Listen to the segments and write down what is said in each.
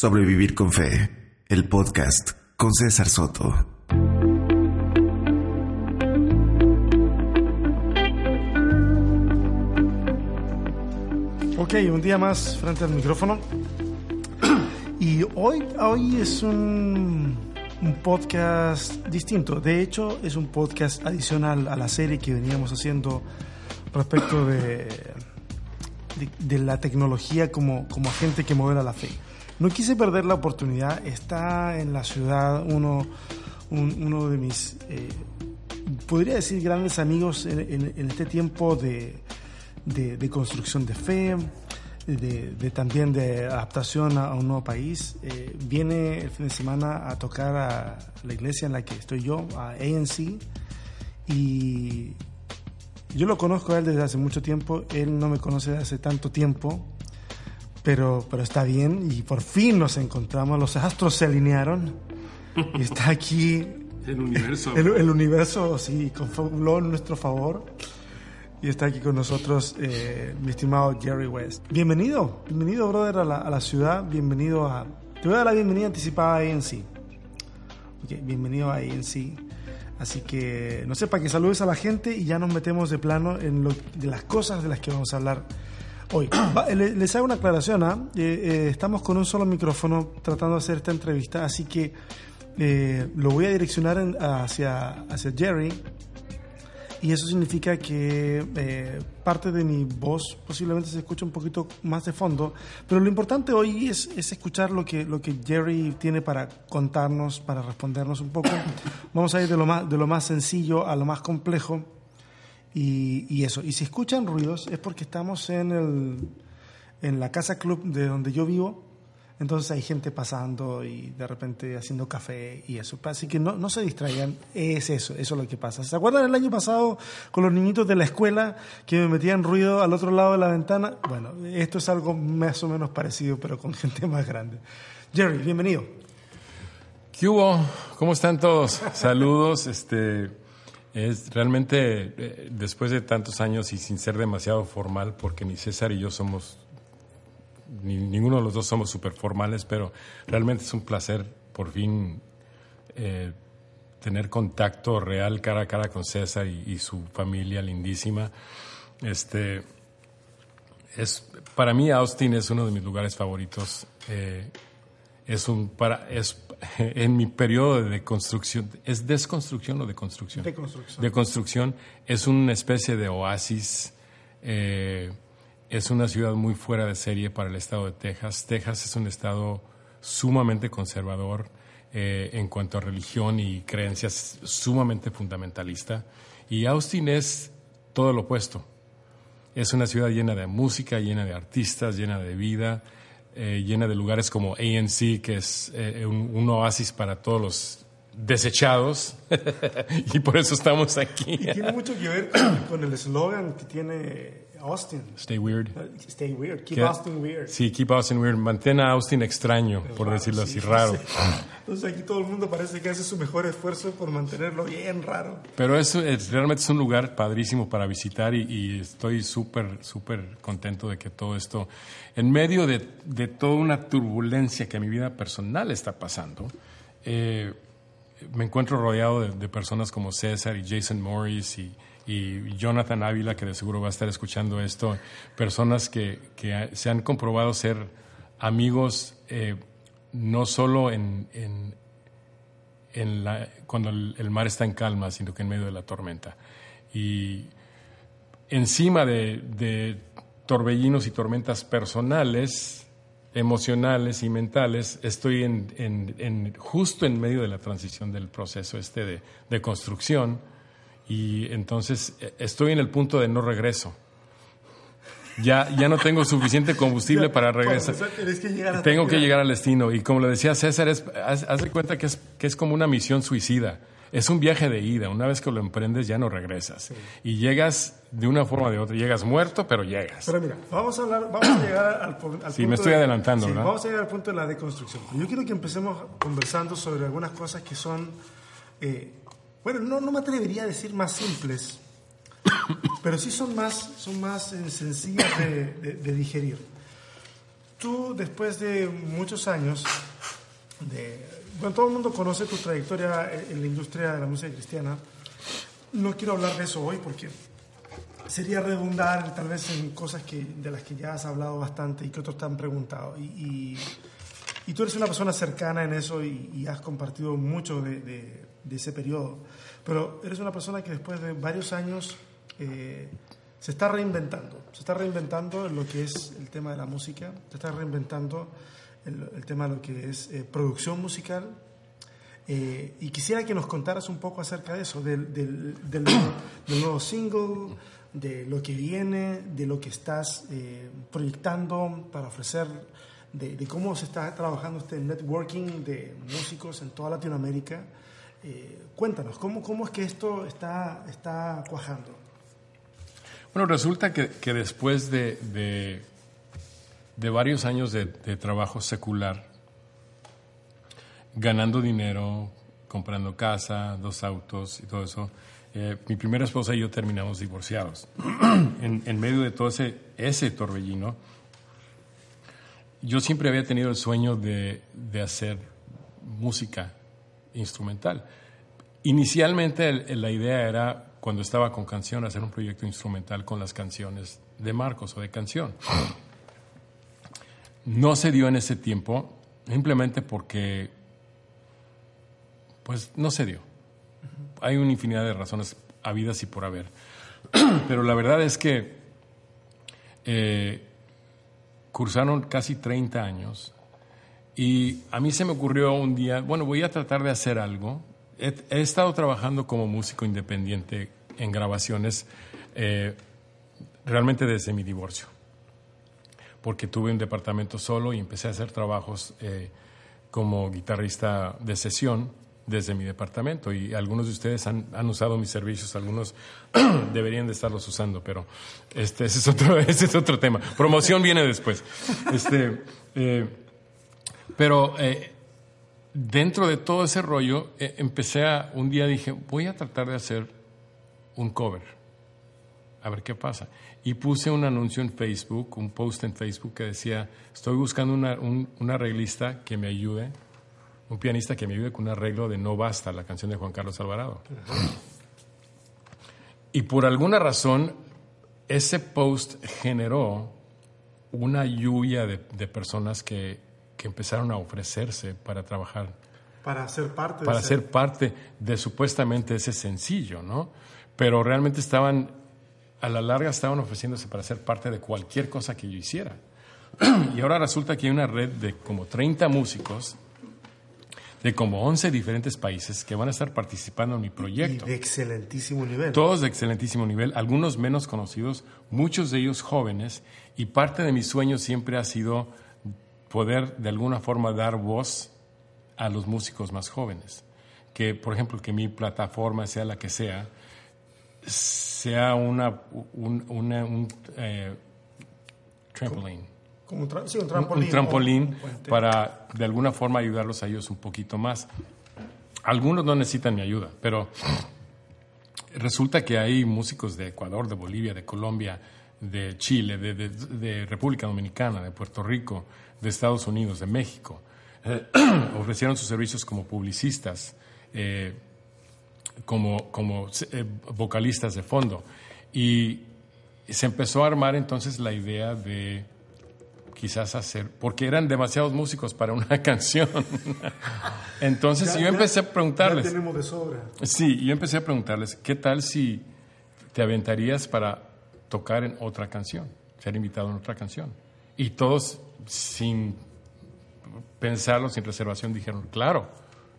Sobrevivir con Fe, el podcast con César Soto. Ok, un día más frente al micrófono. Y hoy, hoy es un, un podcast distinto. De hecho, es un podcast adicional a la serie que veníamos haciendo respecto de, de, la tecnología como, como agente que modela la fe. No quise perder la oportunidad. Está en la ciudad uno, un- uno de mis, eh, podría decir, grandes amigos en, este tiempo de, de- construcción de fe, de, también de adaptación a, a un nuevo país. Eh, viene el fin de semana a tocar a la iglesia en la que estoy yo, a ANC, y yo lo conozco a él desde hace mucho tiempo, él no me conoce desde hace tanto tiempo, pero, pero está bien y por fin nos encontramos, los astros se alinearon y está aquí El universo. el, el universo, sí, confabuló en nuestro favor. Y está aquí con nosotros eh, mi estimado Jerry West. Bienvenido, bienvenido, brother, a la, a la ciudad. Bienvenido a. Te voy a dar la bienvenida anticipada a ANC. Ok, bienvenido a ANC. Así que, no sé, para que saludes a la gente y ya nos metemos de plano en lo, de las cosas de las que vamos a hablar hoy. Les hago una aclaración, ¿ah? Eh, eh, estamos con un solo micrófono tratando de hacer esta entrevista, así que eh, lo voy a direccionar en- hacia, hacia Jerry y eso significa que eh, parte de mi voz posiblemente se escucha un poquito más de fondo, pero lo importante hoy es, es escuchar lo que, lo que Jerry tiene para contarnos, para respondernos un poco. Vamos a ir de lo más, de lo más sencillo a lo más complejo y, y eso. Y si escuchan ruidos es porque estamos en, el, en la casa club de donde yo vivo. Entonces hay gente pasando y de repente haciendo café y eso. Así que no, no se distraigan, es eso, eso es lo que pasa. ¿Se acuerdan el año pasado con los niñitos de la escuela que me metían ruido al otro lado de la ventana? Bueno, esto es algo más o menos parecido, pero con gente más grande. Jerry, bienvenido. ¿Qué hubo? ¿Cómo están todos? Saludos. Este es realmente eh, después de tantos años y sin ser demasiado formal, porque ni César y yo somos ni, ninguno de los dos somos súper formales, pero realmente es un placer por fin eh, tener contacto real cara a cara con César y, y su familia lindísima. Este es para mí Austin es uno de mis lugares favoritos. Eh, es un para es en mi periodo de construcción es desconstrucción o de construcción De construcción. de construcción es una especie de oasis eh, es una ciudad muy fuera de serie para el estado de Texas. Texas es un estado sumamente conservador eh, en cuanto a religión y creencias sumamente fundamentalista. Y Austin es todo lo opuesto. Es una ciudad llena de música, llena de artistas, llena de vida, eh, llena de lugares como ANC, que es eh, un, un oasis para todos los desechados. y por eso estamos aquí. Y tiene mucho que ver con, el eslogan que tiene Austin. Stay weird. Stay weird, keep ¿Qué? Austin weird. Sí, keep Austin weird. Mantén a Austin extraño, por decirlo Sí, así, sí, raro. sí. Entonces aquí todo el mundo parece que hace su mejor esfuerzo por mantenerlo bien raro. Pero es, es- realmente es un lugar padrísimo para visitar y, y estoy súper, súper contento de que todo esto, en medio de, de toda una turbulencia que mi vida personal está pasando, eh, me encuentro rodeado de, de personas como César y Jason Morris y, y Jonathan Ávila, que de seguro va a estar escuchando esto, personas que, que se han comprobado ser amigos eh, no solo en, en, cuando el, mar está en calma, sino que en medio de la tormenta. Y encima de, torbellinos y tormentas personales, emocionales y mentales, estoy en, justo en medio de la transición del proceso este de construcción y entonces eh, estoy en el punto de no regreso. Ya, ya no tengo suficiente combustible para regresar. Que llegar Tengo que llegar al destino. Y como le decía César, es, haz, haz de cuenta que es, que es como una misión suicida. Es un viaje de ida. Una vez que lo emprendes, ya no regresas. Y llegas de una forma o de otra. Llegas muerto, pero llegas. Pero mira, vamos a hablar, vamos a llegar al, al Sí, punto me estoy de- adelantando, sí, ¿verdad? Vamos a llegar al punto de la deconstrucción. Yo quiero que empecemos conversando sobre algunas cosas que son, eh, bueno, no, no me atrevería a decir más simples, pero sí son más, son más eh, sencillas de, de- digerir. tú después de muchos años. Bueno, todo el mundo conoce tu trayectoria en la industria de la música cristiana. No quiero hablar de eso hoy porque sería redundar tal vez en cosas que, de las que ya has hablado bastante y que otros te han preguntado. Y, y, tú eres una persona cercana en eso y, has compartido mucho de, ese periodo. Pero eres una persona que después de varios años eh, se está reinventando. Se está reinventando en lo que es el tema de la música, se está reinventando el, el tema de lo que es eh, producción musical. Eh, y quisiera que nos contaras un poco acerca de eso, del, nuevo single, de lo que viene, de lo que estás proyectando para ofrecer, de, de, cómo se está trabajando este networking de músicos en toda Latinoamérica. Eh, cuéntanos, ¿cómo, ¿cómo, es que esto está, está cuajando? Bueno, resulta que, que después de, de, varios años de, de trabajo secular, ganando dinero, comprando casa, dos autos y todo eso, eh, mi primera esposa y yo terminamos divorciados. en, en, medio de todo ese, ese torbellino, yo siempre había tenido el sueño de, de hacer música instrumental. Inicialmente la idea era, cuando estaba con canción, hacer un proyecto instrumental con las canciones de Marcos o de canción. No se dio en ese tiempo, simplemente porque, pues no se dio hay una infinidad de razones habidas y por haber. Pero la verdad es que eh, cursaron casi 30 años y a mí se me ocurrió un día, bueno, voy a tratar de hacer algo. He, he estado trabajando como músico independiente en grabaciones eh, realmente desde mi divorcio, porque tuve un departamento solo y empecé a hacer trabajos eh, como guitarrista de sesión desde mi departamento y algunos de ustedes han, han usado mis servicios, algunos deberían de estarlos usando, pero este, ese, es otro, ese es otro tema. Promoción viene después. Este, eh, pero eh, dentro de todo ese rollo, eh, empecé a, un día dije, voy a tratar de hacer un cover, a ver qué pasa. Y puse un anuncio en Facebook, un post en Facebook que decía, estoy buscando una, un, arreglista que me ayude un pianista que me ayude con un arreglo de No Basta, la canción de Juan Carlos Alvarado. Y por alguna razón, ese post generó una lluvia de personas que, que, empezaron a ofrecerse para trabajar. Para ser parte. Para de ser parte de supuestamente ese sencillo, ¿no? Pero realmente estaban, a la larga estaban ofreciéndose para ser parte de cualquier cosa que yo hiciera. y ahora resulta que hay una red de como 30 músicos de como 11 diferentes países que van a estar participando en mi proyecto. Y de excelentísimo nivel. Todos de excelentísimo nivel, algunos menos conocidos, muchos de ellos jóvenes, y parte de mi sueño siempre ha sido poder de alguna forma dar voz a los músicos más jóvenes. Que, por ejemplo, que mi plataforma, sea la que sea, sea una, un, una, un eh, trampoline como un, tra sí, un trampolín. Un, trampolín para de alguna forma ayudarlos a ellos un poquito más. Algunos no necesitan mi ayuda, pero resulta que hay músicos de Ecuador, de Bolivia, de Colombia, de Chile, de, de, de República Dominicana, de Puerto Rico, de Estados Unidos, de México. Eh, ofrecieron sus servicios como publicistas, eh, como, como eh, vocalistas de fondo. Y se empezó a armar entonces la idea de quizás hacer, porque eran demasiados músicos para una canción. Entonces ya, yo empecé a preguntarles. Ya tenemos de sobra. Sí, yo empecé a preguntarles, ¿qué tal si te aventarías para tocar en otra canción, ser invitado en otra canción? Y todos, sin pensarlo, sin reservación, dijeron, claro,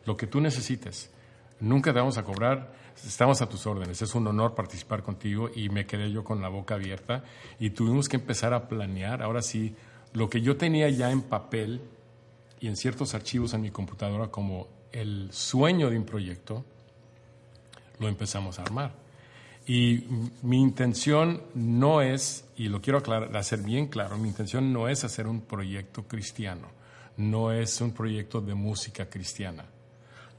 lo que tú necesites. Nunca te vamos a cobrar, estamos a tus órdenes, es un honor participar contigo y me quedé yo con la boca abierta y tuvimos que empezar a planear, ahora sí, lo que yo tenía ya en papel y en ciertos archivos en mi computadora como el sueño de un proyecto, lo empezamos a armar. Y mi intención no es, y lo quiero aclarar, hacer bien claro, mi intención no es hacer un proyecto cristiano, no es un proyecto de música cristiana.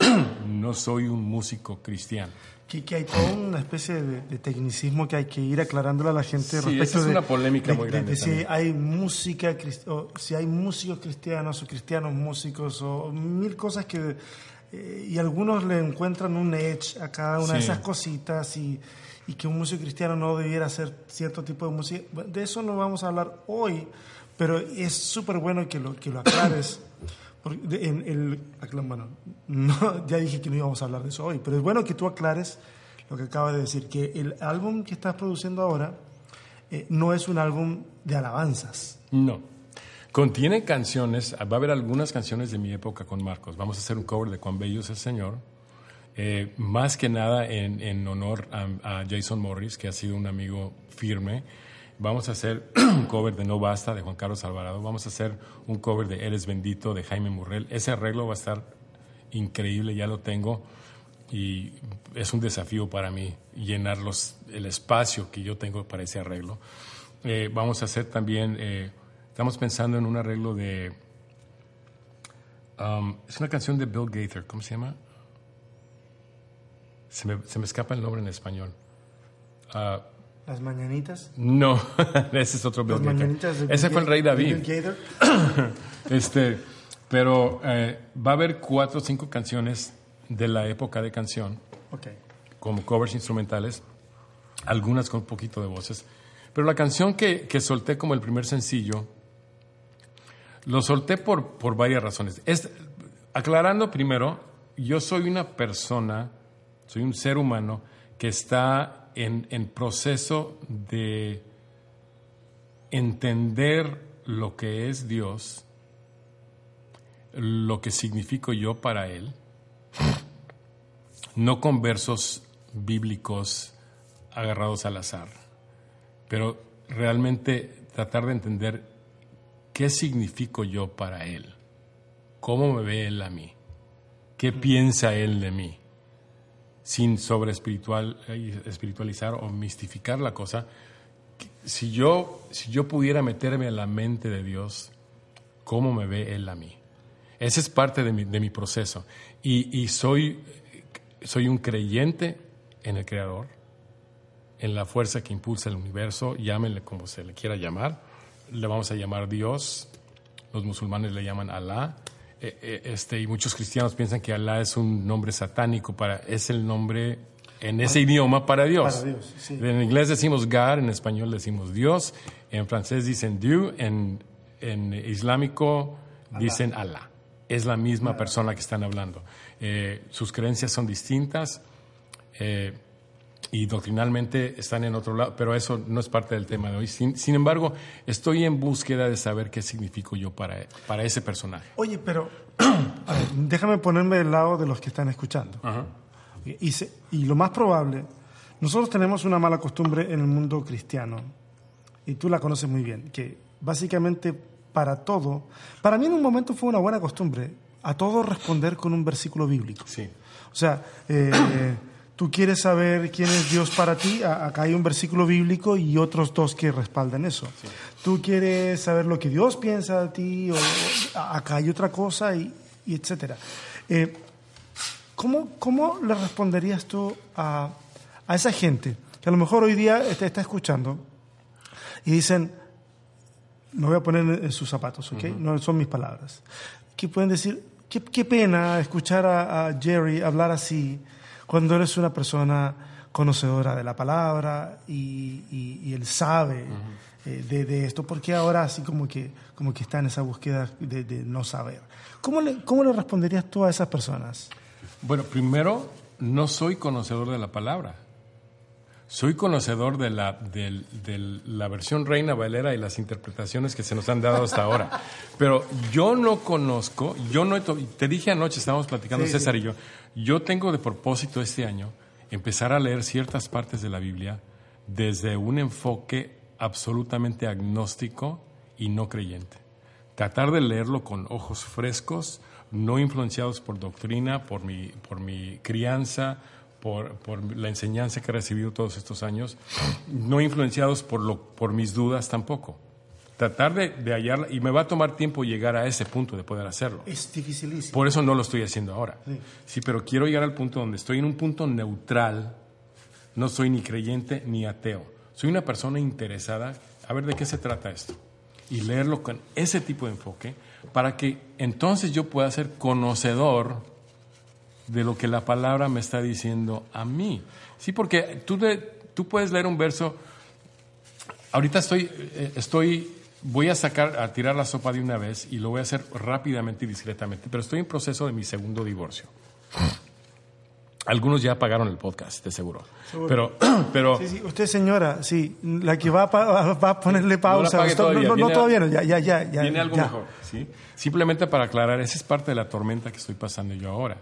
no soy un músico cristiano. Que, que hay toda una especie de, de tecnicismo que hay que ir aclarándole a la gente Sí, respecto esa es de, una polémica de- muy de- grande de si hay música, o si hay músicos cristianos o cristianos músicos o mil cosas que eh, y algunos le encuentran un edge a cada una de Sí. esas cositas y, y que un músico cristiano no debiera hacer cierto tipo de música. De eso no vamos a hablar hoy, pero es súper bueno que lo, que lo aclares. Porque en acla- bueno, no, ya dije que no íbamos a hablar de eso hoy, pero es bueno que tú aclares lo que acabas de decir, que el álbum que estás produciendo ahora eh, no es un álbum de alabanzas. No. Contiene canciones, va a haber algunas canciones de mi época con Marcos. Vamos a hacer un cover de Cuán Bello es el Señor. Eh, más que nada en, honor a, a Jason Morris, que ha sido un amigo firme. Vamos a hacer un cover de No Basta de Juan Carlos Alvarado. Vamos a hacer un cover de Eres Bendito de Jaime Murrell. Ese arreglo va a estar increíble, ya lo tengo. Y es un desafío para mí llenar los, el espacio que yo tengo para ese arreglo. Eh, vamos a hacer también, eh, estamos pensando en un arreglo de... um, es una canción de Bill Gaither, ¿cómo se llama? Se me, se me escapa el nombre en español. Ah, Las mañanitas. no, ese es otro Bill Las Gaither. mañanitas de Ese fue el rey David. Bill. Este, pero eh, va a haber cuatro o cinco canciones de la época de canción, Ok. como covers instrumentales, algunas con un poquito de voces. Pero la canción que, que solté como el primer sencillo, lo solté por, por varias razones. Es, aclarando primero, yo soy una persona, soy un ser humano que está en, en proceso de entender lo que es Dios, lo que significo yo para Él, no con versos bíblicos agarrados al azar, pero realmente tratar de entender qué significo yo para Él, cómo me ve Él a mí, qué piensa Él de mí, sin sobre espiritual, eh, espiritualizar o mistificar la cosa. Si yo, si yo pudiera meterme en la mente de Dios, ¿cómo me ve Él a mí? Ese es parte de mi, de mi proceso. Y, y soy, soy un creyente en el Creador, en la fuerza que impulsa el universo, llámenle como se le quiera llamar. Le vamos a llamar Dios, los musulmanes le llaman Alá. Eh, eh, este, y muchos cristianos piensan que Alá es un nombre satánico, para, es el nombre en ese idioma para Dios. Para Dios, sí. En inglés decimos God, en español decimos Dios, en francés dicen Dieu, en, en islámico dicen Allah. Es la misma persona que están hablando. Eh, sus creencias son distintas eh, y doctrinalmente están en otro lado, pero eso no es parte del tema de hoy. Sin, sin embargo, estoy en búsqueda de saber qué significo yo para, para ese personaje. Oye, pero a ver, déjame ponerme del lado de los que están escuchando. Y, se- y lo más probable, nosotros tenemos una mala costumbre en el mundo cristiano, y tú la conoces muy bien, que básicamente para todo, para mí en un momento fue una buena costumbre, a todo responder con un versículo bíblico. Sí. O sea, eh, tú quieres saber quién es Dios para ti, acá hay un versículo bíblico y otros dos que respaldan eso. Tú quieres saber lo que Dios piensa de ti, o, acá hay otra cosa, y, y etcétera. Eh, ¿cómo, ¿Cómo le responderías tú a, a esa gente que a lo mejor hoy día te está escuchando y dicen, me voy a poner en, sus zapatos, ¿ok? No son mis palabras. Que pueden decir, qué, qué pena escuchar a, a Jerry hablar así cuando eres una persona conocedora de la palabra y, y- y él sabe eh, de, de esto, porque ahora así como que, como que está en esa búsqueda de, de no saber. ¿Cómo le, ¿Cómo le responderías tú a esas personas? Bueno, primero, no soy conocedor de la palabra. Soy conocedor de la, del- la versión Reina Valera y las interpretaciones que se nos han dado hasta ahora. Pero yo no conozco, yo no he te dije anoche, estábamos platicando Sí, César sí. y yo, yo tengo de propósito este año empezar a leer ciertas partes de la Biblia desde un enfoque absolutamente agnóstico y no creyente. Tratar de leerlo con ojos frescos, no influenciados por doctrina, por mi, por mi crianza, por, por la enseñanza que he recibido todos estos años, no influenciados por, lo, por mis dudas tampoco. tratar de, de hallarla y me va a tomar tiempo llegar a ese punto de poder hacerlo. Es dificilísimo. Por eso no lo estoy haciendo ahora. Sí. Sí, pero quiero llegar al punto donde estoy en un punto neutral. No soy ni creyente ni ateo. Soy una persona interesada a ver de qué se trata esto. Y leerlo con ese tipo de enfoque para que entonces yo pueda ser conocedor de lo que la palabra me está diciendo a mí. Sí, porque tú, de- tú puedes leer un verso. Ahorita estoy, eh, estoy, voy a sacar, a tirar la sopa de una vez y lo voy a hacer rápidamente y discretamente, pero estoy en proceso de mi segundo divorcio. Algunos ya pagaron el podcast, de seguro. Pero, pero Sí, sí, usted señora, sí, la que va a, pa- va a ponerle pausa. todavía, no, todavía no, ya, ya, ya. ya viene algo ya. mejor. ¿sí? Simplemente para aclarar, esa es parte de la tormenta que estoy pasando yo ahora.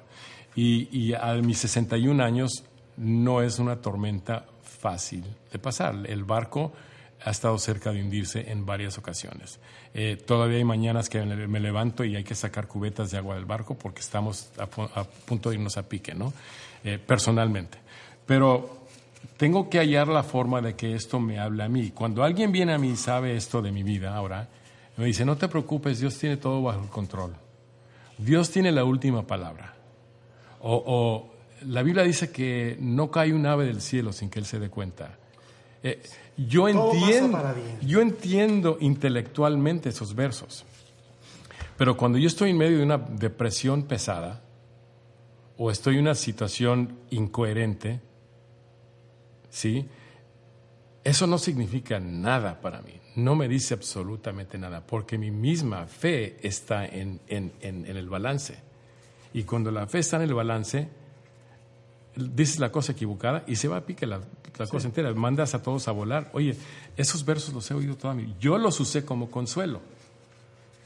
Y, y a mis 61 años no es una tormenta fácil de pasar. El barco ha estado cerca de hundirse en varias ocasiones. Eh, todavía hay mañanas que me levanto y hay que sacar cubetas de agua del barco porque estamos a, a punto de irnos a pique, ¿no? Eh, personalmente. Pero tengo que hallar la forma de que esto me hable a mí. Cuando alguien viene a mí y sabe esto de mi vida ahora, me dice, no te preocupes, Dios tiene todo bajo el control. Dios tiene la última palabra. O, o la Biblia dice que no cae un ave del cielo sin que Él se dé cuenta. Eh, yo, entiendo, yo entiendo intelectualmente esos versos. Pero cuando yo estoy en medio de una depresión pesada o estoy en una situación incoherente, ¿sí? Eso no significa nada para mí, no me dice absolutamente nada, porque mi misma fe está en, en- en- en el balance. Y cuando la fe está en el balance, dices la cosa equivocada y se va a pique la, la cosa entera, mandas a todos a volar. Oye, esos versos los he oído toda mi vida. Yo los usé como consuelo,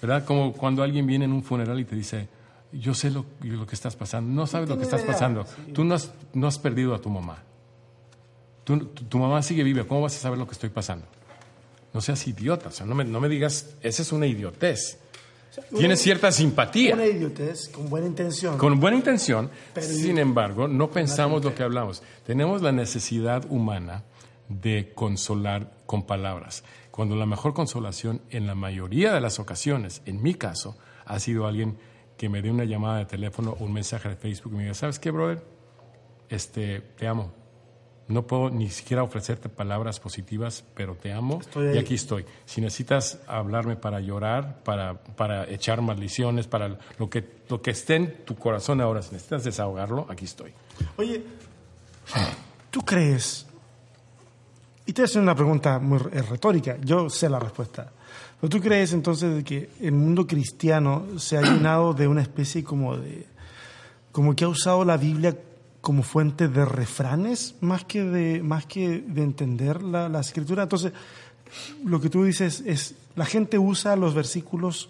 ¿verdad? Como cuando alguien viene en un funeral y te dice, yo sé lo, lo que estás pasando, no sabes lo que estás idea, pasando, tú no has, no has perdido a tu mamá. Tú- tu, tu mamá sigue viva, ¿cómo vas a saber lo que estoy pasando? No seas idiota, o sea, no me, no me digas, esa es una idiotez. Tienes cierta simpatía. Una idiotez con buena intención. Con buena intención, Pero- sin embargo, no pensamos lo que hablamos. Tenemos la necesidad humana de consolar con palabras, cuando la mejor consolación en la mayoría de las ocasiones, en mi caso, ha sido alguien que me dé una llamada de teléfono o un mensaje de Facebook y me diga, ¿sabes qué, brother? Este, te amo. No puedo ni siquiera ofrecerte palabras positivas, pero te amo y aquí estoy. Si necesitas hablarme para llorar, para, para echar maldiciones, para lo que, lo que esté en tu corazón ahora, si necesitas desahogarlo, aquí estoy. Oye, ¿tú crees? Y te voy a hacer una pregunta muy eh, retórica, yo sé la respuesta. Pero tú crees entonces de que el mundo cristiano se ha llenado de una especie como de. como que ha usado la Biblia como fuente de refranes más que de, más que de entender la, la escritura? Entonces, lo que tú dices es: la gente usa los versículos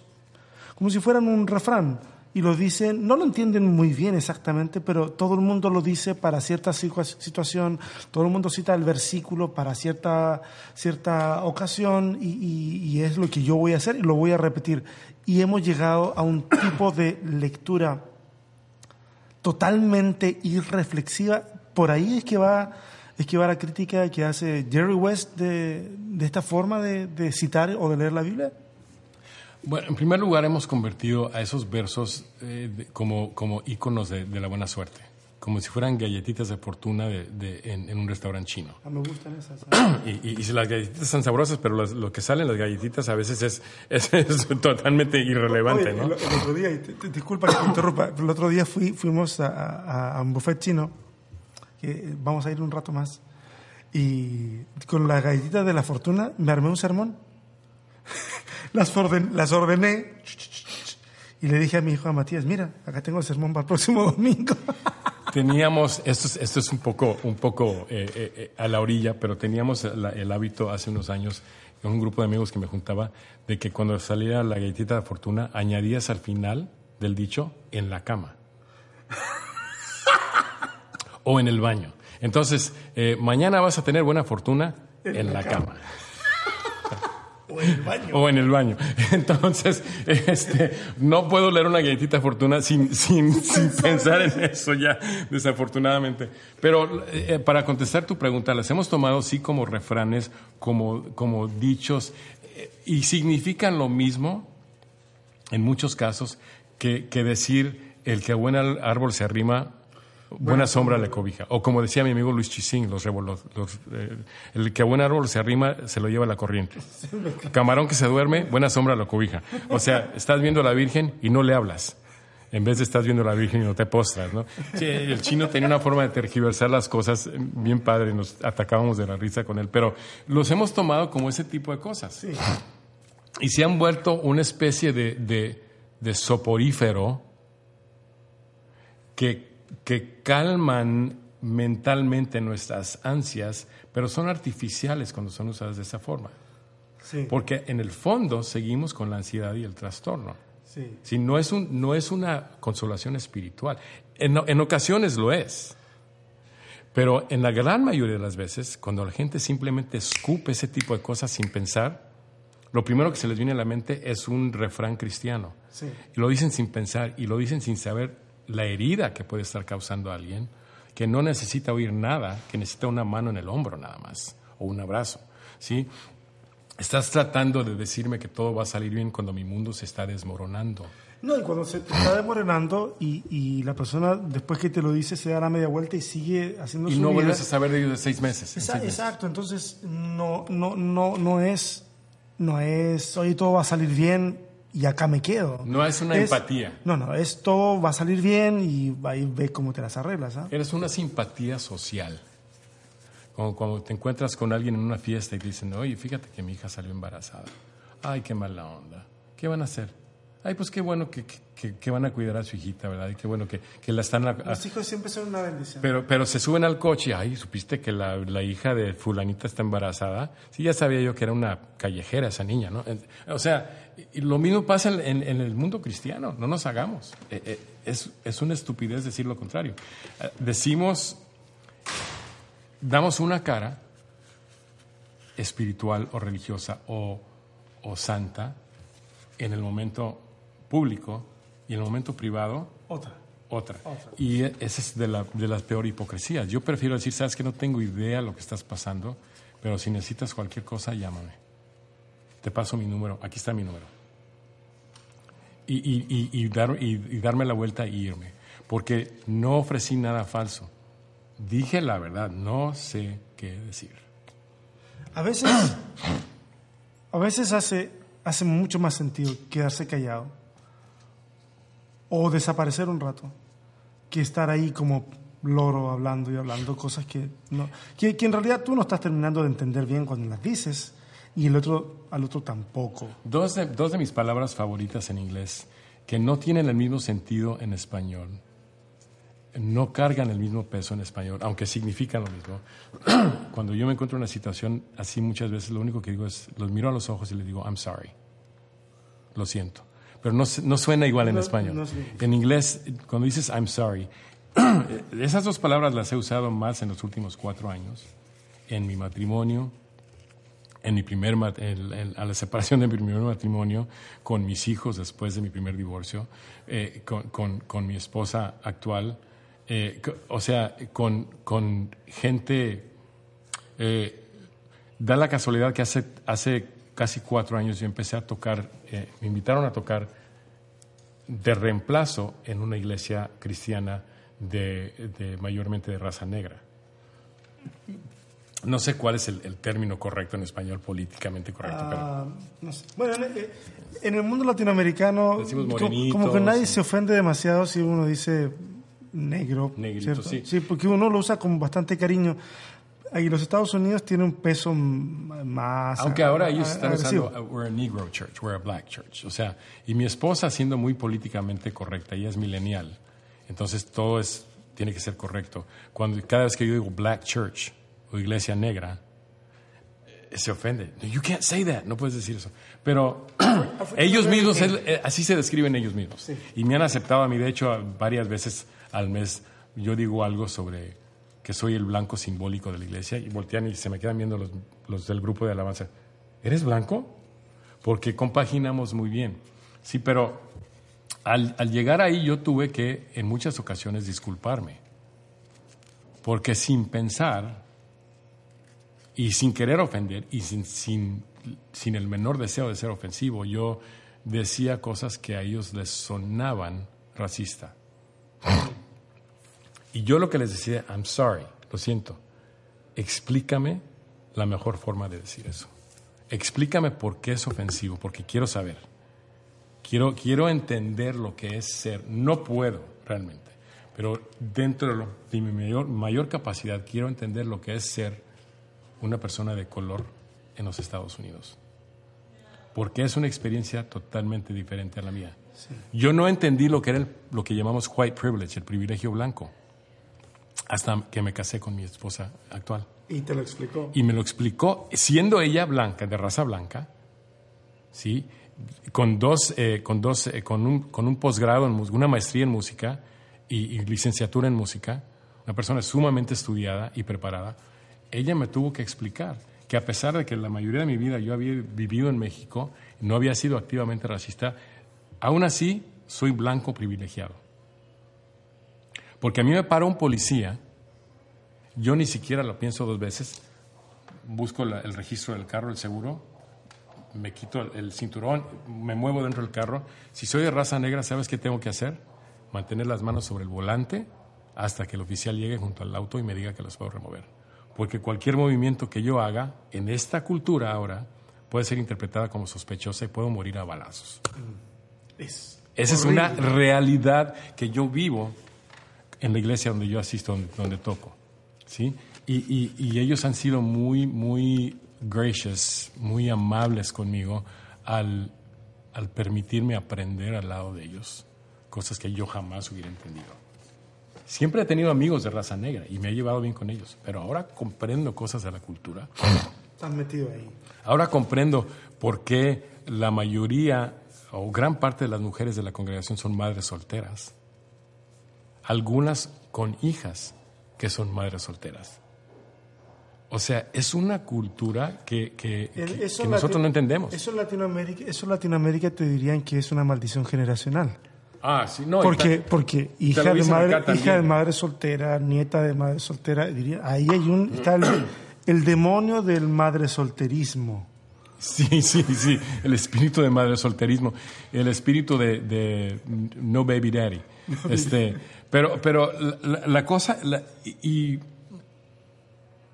como si fueran un refrán. Y lo dicen, no lo entienden muy bien exactamente, pero todo el mundo lo dice para cierta situa- situación, todo el mundo cita el versículo para cierta, cierta ocasión y, y- y es lo que yo voy a hacer y lo voy a repetir. Y hemos llegado a un tipo de lectura totalmente irreflexiva. Por ahí es que va, es que va la crítica que hace Jerry West de, de esta forma de, de citar o de leer la Biblia. Bueno, en primer lugar, hemos convertido a esos versos eh, como, como de la buena suerte, como si fueran galletitas de fortuna de- de- en, en un restaurante chino. Ah, me gustan esas. Y, y- las galletitas son sabrosas, pero las- lo que sale en las galletitas a veces es, es- es totalmente irrelevante, Oye, ¿no? el, el otro día, y te- te- disculpa que te interrumpa, pero el otro día fui, fuimos a, a- a un buffet chino, que vamos a ir un rato más, y con las galletitas de la fortuna me armé un sermón. las, orden- las ordené y le dije a mi hijo, a Matías, mira, acá tengo el sermón para el próximo domingo. Teníamos, esto es, esto es un poco, un poco eh, eh, eh, a la orilla, pero teníamos la- el hábito hace unos años con un grupo de amigos que me juntaba de que cuando salía la galletita de fortuna añadías al final del dicho en la cama o en el baño. Entonces, eh, mañana vas a tener buena fortuna en, la, cama. O en el baño. O en el baño. Entonces, este, no puedo leer una galletita fortuna sin, sin, sin pensar en eso ya, desafortunadamente. Pero eh, para contestar tu pregunta, las hemos tomado sí como refranes, como, como dichos. y significan lo mismo en muchos casos que, que decir el que a buen árbol se arrima, buena sombra le cobija. O como decía mi amigo Luis Chisín, los, los, eh, el que a buen árbol se arrima se lo lleva la corriente. Camarón que se duerme, buena sombra lo cobija. O sea, estás viendo a la Virgen y no le hablas. En vez de estás viendo a la Virgen y no te postras, ¿no? Sí, el chino tenía una forma de tergiversar las cosas bien padre, nos atacábamos de la risa con él, pero los hemos tomado como ese tipo de cosas. Y se han vuelto una especie de, de, de soporífero que que calman mentalmente nuestras ansias, pero son artificiales cuando son usadas de esa forma. Porque en el fondo seguimos con la ansiedad y el trastorno. Sí. no, es un, no es una consolación espiritual. En, en ocasiones lo es. Pero en la gran mayoría de las veces, cuando la gente simplemente escupe ese tipo de cosas sin pensar, lo primero que se les viene a la mente es un refrán cristiano. Sí. Y lo dicen sin pensar y lo dicen sin saber la herida que puede estar causando a alguien, que no necesita oír nada, que necesita una mano en el hombro nada más, o un abrazo, ¿sí? Estás tratando de decirme que todo va a salir bien cuando mi mundo se está desmoronando. No, y cuando se está desmoronando y, y, la persona después que te lo dice se da la media vuelta y sigue haciendo y su no vida. vuelves a saber de ellos de seis meses. exacto, entonces no, no, no, no es, no es, oye, todo va a salir bien y acá me quedo. No es una empatía. No, no, esto va a salir bien y ahí ve cómo te las arreglas. ¿ah? Eres una simpatía social. Como cuando te encuentras con alguien en una fiesta y te dicen, oye, fíjate que mi hija salió embarazada. Ay, qué mala onda. ¿Qué van a hacer? Ay, pues qué bueno que, que, van a cuidar a su hijita, ¿verdad? Y qué bueno que, que la están... Los hijos siempre son una bendición. Pero, pero se suben al coche y, ay, ¿supiste que la, la, hija de fulanita está embarazada? Sí, ya sabía yo que era una callejera esa niña, ¿no? O sea, lo mismo pasa en, en, el mundo cristiano, no nos hagamos. Eh, eh, es, es una estupidez decir lo contrario. Eh, decimos, damos una cara espiritual o religiosa o, o santa en el momento público y en el momento privado, otra. Otra. Y esa es de la, de las peor hipocresías. Yo prefiero decir, sabes que no tengo idea lo que estás pasando, pero si necesitas cualquier cosa, llámame. Te paso mi número, aquí está mi número. Y, y, y, dar, y, darme la vuelta e irme. Porque no ofrecí nada falso. Dije la verdad, no sé qué decir. A veces, a veces hace, hace mucho más sentido quedarse callado o desaparecer un rato que estar ahí como loro hablando y hablando cosas que, no, que, en realidad tú no estás terminando de entender bien cuando las dices y el otro al otro tampoco. Dos de, dos de mis palabras favoritas en inglés que no tienen el mismo sentido en español, no cargan el mismo peso en español, aunque significan lo mismo. Cuando yo me encuentro en una situación así muchas veces, lo único que digo es, los miro a los ojos y les digo, I'm sorry, lo siento pero no, no suena igual en español. en inglés, cuando dices I'm sorry, esas dos palabras las he usado más en los últimos cuatro años, en mi matrimonio, en mi primer a la separación de mi primer matrimonio, con mis hijos después de mi primer divorcio, eh, con, con, mi esposa actual, eh, o sea, con, con gente. Eh, da la casualidad que hace, hace casi cuatro años yo empecé a tocar, eh, me invitaron a tocar de reemplazo en una iglesia cristiana de, mayormente de raza negra. No sé cuál es el, término correcto en español, políticamente correcto. Ah, bueno, en el mundo latinoamericano, como, que nadie se ofende demasiado si uno dice negro. Negrito, sí. Sí, porque uno lo usa con bastante cariño. Y los Estados Unidos tienen un peso más. Aunque ahora ellos están usando, uh, we're a Negro church, we're a black church. O sea, y mi esposa siendo muy políticamente correcta, ella es milenial. Entonces todo es, tiene que ser correcto. Cuando, cada vez que yo digo black church o iglesia negra, eh, se ofende. You can't say that, no puedes decir eso. Pero ellos mismos, eh, así se describen ellos mismos. Y me han aceptado a mí, de hecho, varias veces al mes yo digo algo sobre que soy el blanco simbólico de la iglesia y voltean y se me quedan viendo los, los del grupo de alabanza. ¿Eres blanco? Porque compaginamos muy bien. Sí, pero al, al, llegar ahí yo tuve que en muchas ocasiones disculparme. Porque sin pensar y sin querer ofender y sin, sin, sin el menor deseo de ser ofensivo, yo decía cosas que a ellos les sonaban racista. Y yo lo que les decía, I'm sorry, lo siento, explícame la mejor forma de decir eso. Explícame por qué es ofensivo, porque quiero saber. Quiero, quiero entender lo que es ser. No puedo realmente, pero dentro de, mi mayor, mayor capacidad quiero entender lo que es ser una persona de color en los Estados Unidos. Porque es una experiencia totalmente diferente a la mía. Yo no entendí lo que era lo que llamamos white privilege, el privilegio blanco, hasta que me casé con mi esposa actual. Y te lo explicó. Y me lo explicó, siendo ella blanca, de raza blanca, ¿sí? con dos, eh, con, dos eh, con un, con un posgrado, en, una maestría en música y, licenciatura en música, una persona sumamente estudiada y preparada, ella me tuvo que explicar que a pesar de que la mayoría de mi vida yo había vivido en México, no había sido activamente racista, aún así soy blanco privilegiado. Porque a mí me para un policía, yo ni siquiera lo pienso dos veces, busco el registro del carro, el seguro, me quito el, cinturón, me muevo dentro del carro. Si soy de raza negra, ¿sabes qué tengo que hacer? Mantener las manos sobre el volante hasta que el oficial llegue junto al auto y me diga que los puedo remover. Porque cualquier movimiento que yo haga en esta cultura ahora puede ser interpretada como sospechosa y puedo morir a balazos. Esa es una realidad que yo vivo en la iglesia donde yo asisto, donde, toco. ¿sí? Y, y, ellos han sido muy, muy gracious, muy amables conmigo al, al permitirme aprender al lado de ellos cosas que yo jamás hubiera entendido. Siempre he tenido amigos de raza negra y me he llevado bien con ellos, pero ahora comprendo cosas de la cultura. Estás metido ahí. Ahora comprendo por qué la mayoría o gran parte de las mujeres de la congregación son madres solteras. Algunas con hijas que son madres solteras. O sea, es una cultura que, que, nosotros no entendemos. Eso en, Latinoamérica, eso en Latinoamérica te dirían que es una maldición generacional. Ah, sí, no. Porque, porque hija, de madre, hija de madre soltera, nieta de madre soltera, diría, ahí hay un, está el, demonio del madre solterismo. Sí, sí, sí, el espíritu de madre solterismo, el espíritu de, no baby daddy. este, pero, pero la, cosa, y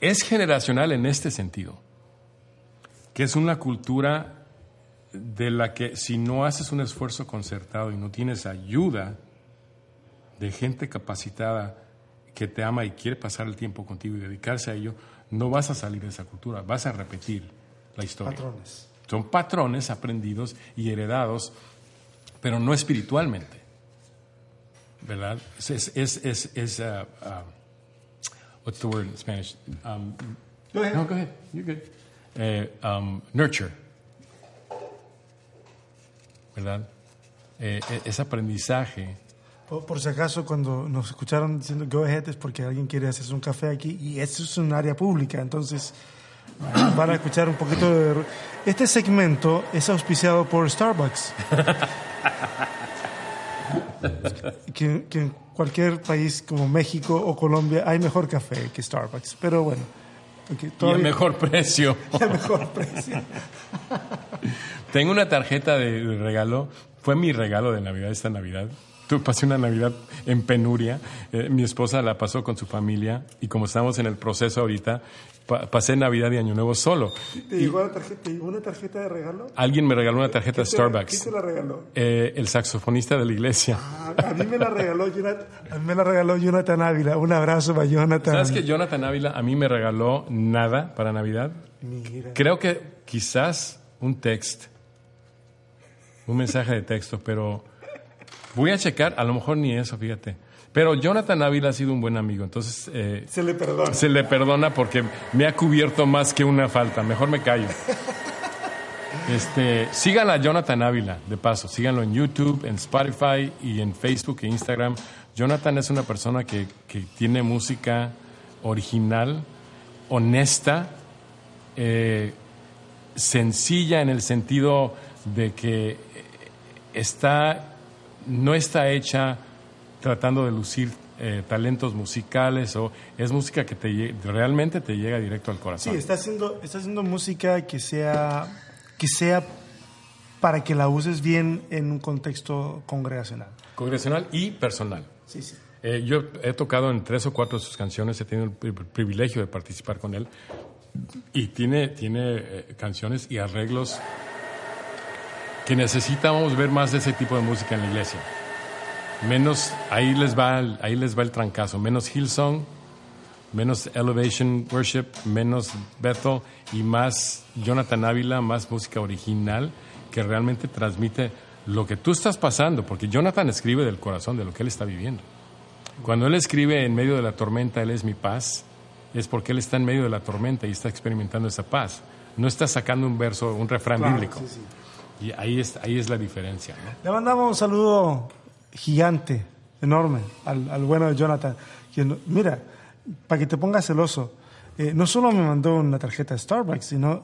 es generacional en este sentido, que es una cultura de la que si no haces un esfuerzo concertado y no tienes ayuda de gente capacitada que te ama y quiere pasar el tiempo contigo y dedicarse a ello, no vas a salir de esa cultura, vas a repetir la historia. Patrones. Son patrones aprendidos y heredados, pero no espiritualmente. ¿Verdad? Es, es, es, es uh, uh, what's the word in Spanish? Um, go ahead. No, go ahead. You're good. Eh, um, nurture. ¿Verdad? Eh, e, ese aprendizaje. Por, si acaso, cuando nos escucharon diciendo go ahead es porque alguien quiere hacerse un café aquí y esto es un área pública, entonces van a escuchar un poquito de... Este segmento es auspiciado por Starbucks. que, en cualquier país como México o Colombia hay mejor café que Starbucks. Pero bueno. y a mejor precio. Y mejor precio. Tengo una tarjeta de regalo. Fue mi regalo de Navidad esta Navidad. Tuve, pasé una Navidad en penuria. Eh, mi esposa la pasó con su familia y como estamos en el proceso ahorita, pasé Navidad y Año Nuevo solo. ¿Te llegó, una tarjeta de regalo? Alguien me regaló una tarjeta de Starbucks. ¿Quién te la regaló? Eh, el saxofonista de la iglesia. Ah, a mí me la regaló Jonathan, a mí me la regaló Jonathan Ávila. Un abrazo para Jonathan. ¿Sabes que Jonathan Ávila a mí me regaló nada para Navidad? Mira. Creo que quizás un text, un mensaje de texto, pero voy a checar, a lo mejor ni eso, fíjate. Pero Jonathan Ávila ha sido un buen amigo, entonces... Eh, se le perdona. Se le perdona porque me ha cubierto más que una falta. Mejor me callo. Este, síganla a Jonathan Ávila, de paso. Síganlo en YouTube, en Spotify y en Facebook e Instagram. Jonathan es una persona que, que tiene música original, honesta, eh, sencilla en el sentido de que está, no está hecha tratando de lucir eh, talentos musicales o es música que te realmente te llega directo al corazón. Sí, está haciendo, está haciendo música que sea, que sea para que la uses bien en un contexto congregacional. Congregacional y personal. Sí, sí. Eh, yo he tocado en tres o cuatro de sus canciones, he tenido el pri- privilegio de participar con él y tiene, tiene eh, canciones y arreglos que necesitamos ver más de ese tipo de música en la iglesia. Menos, ahí les va, ahí les va el trancazo, menos Hillsong, menos Elevation Worship, menos Bethel y más Jonathan Ávila, más música original que realmente transmite lo que tú estás pasando, porque Jonathan escribe del corazón de lo que él está viviendo. Cuando él escribe en medio de la tormenta, él es mi paz, es porque él está en medio de la tormenta y está experimentando esa paz. No está sacando un verso, un refrán Claro, bíblico. sí, sí. Y ahí es, ahí es la diferencia. ¿no? Le mandamos un saludo gigante, enorme, al, al bueno de Jonathan. quien- mira, para que te pongas celoso, eh, no solo me mandó una tarjeta de Starbucks, sino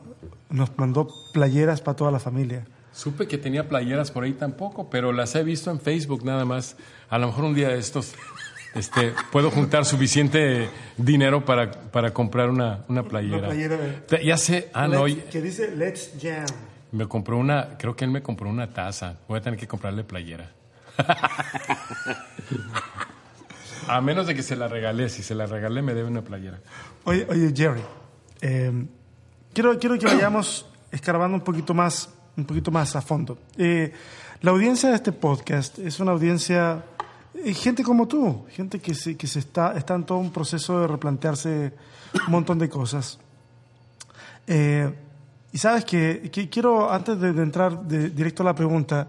nos mandó playeras para toda la familia. Supe que tenía playeras por ahí tampoco, pero las he visto en Facebook nada más. A lo mejor un día de estos este, puedo juntar suficiente dinero para, para comprar una, una playera. playera de- Ya sé, ah, no, que dice Let's Jam. me compró una, creo que él me compró una taza. Voy a tener que comprarle playera. A menos de que se la regalé. Si se la regalé, me debe una playera. Oye, oye Jerry, eh, quiero, quiero que vayamos escarbando un poquito más, un poquito más a fondo. Eh, la audiencia de este podcast es una audiencia, eh, gente como tú, gente que, se, que se está, está en todo un proceso de replantearse un montón de cosas. Eh, y sabes que, quiero, antes de, de entrar de- directo a la pregunta,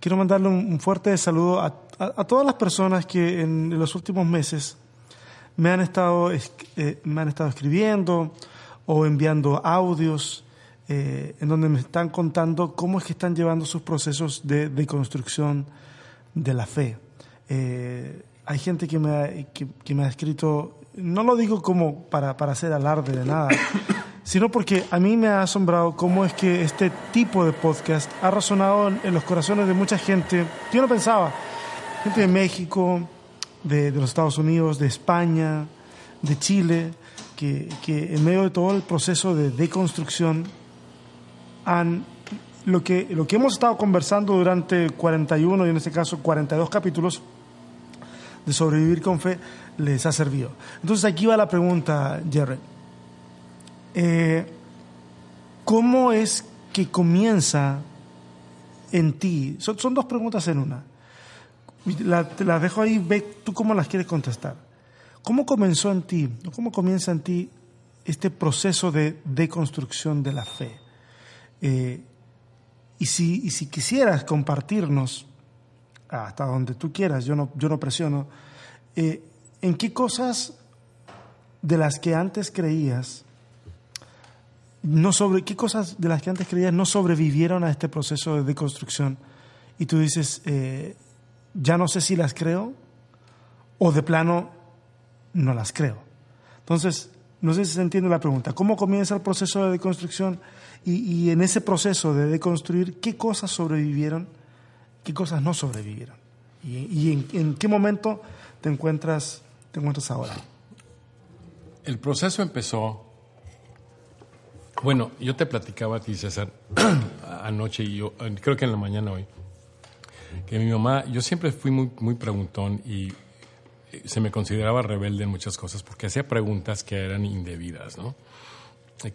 quiero mandarle un, fuerte saludo a, a- todas las personas que en los últimos meses me han estado, es- eh, me han estado escribiendo o enviando audios eh, en donde me están contando cómo es que están llevando sus procesos de, de construcción de la fe. Eh, hay gente que me, ha, que, que me ha escrito, no lo digo como para, para hacer alarde de nada, sino porque a mí me ha asombrado cómo es que este tipo de podcast ha resonado en, los corazones de mucha gente. Yo no pensaba, gente de México, de, los Estados Unidos, de España, de Chile, que, en medio de todo el proceso de deconstrucción han lo que, lo que hemos estado conversando durante 41 y en este caso 42 capítulos de sobrevivir con fe les ha servido. Entonces aquí va la pregunta, Jerry. Eh, ¿Cómo es que comienza en ti? Son, son dos preguntas en una. La- te las dejo ahí, ve tú cómo las quieres contestar. ¿Cómo comenzó en ti, cómo comienza en ti este proceso de deconstrucción de la fe? Eh, y, si, y si quisieras compartirnos, hasta donde tú quieras, yo no, yo no presiono, eh, ¿en qué cosas de las que antes creías, no sobre, qué cosas de las que antes creías no sobrevivieron a este proceso de deconstrucción? Y tú dices, eh, ya no sé si las creo o de plano no las creo. Entonces, no sé si se entiende la pregunta. ¿Cómo comienza el proceso de deconstrucción? Y, y en ese proceso de deconstruir, ¿qué cosas sobrevivieron? ¿Qué cosas no sobrevivieron? ¿Y, y en, en qué momento te encuentras, te encuentras ahora? El proceso empezó. Bueno, yo te platicaba a ti, César, anoche y yo, eh, creo que en la mañana hoy, que mi mamá, yo siempre fui muy, muy preguntón y eh, se me consideraba rebelde en muchas cosas porque hacía preguntas que eran indebidas, ¿no?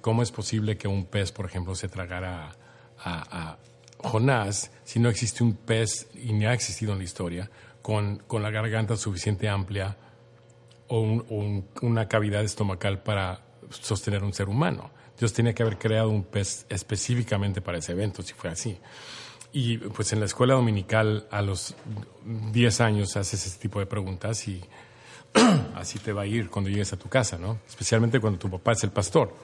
¿Cómo es posible que un pez, por ejemplo, se tragara a, Jonás si no existe un pez, y ni ha existido en la historia, con, con la garganta suficiente amplia o, un- o un- una cavidad estomacal para sostener un ser humano. Dios tenía que haber creado un pez específicamente para ese evento, si fue así. Y pues en la escuela dominical a los 10 años haces ese tipo de preguntas y así te va a ir cuando llegues a tu casa, ¿no? Especialmente cuando tu papá es el pastor.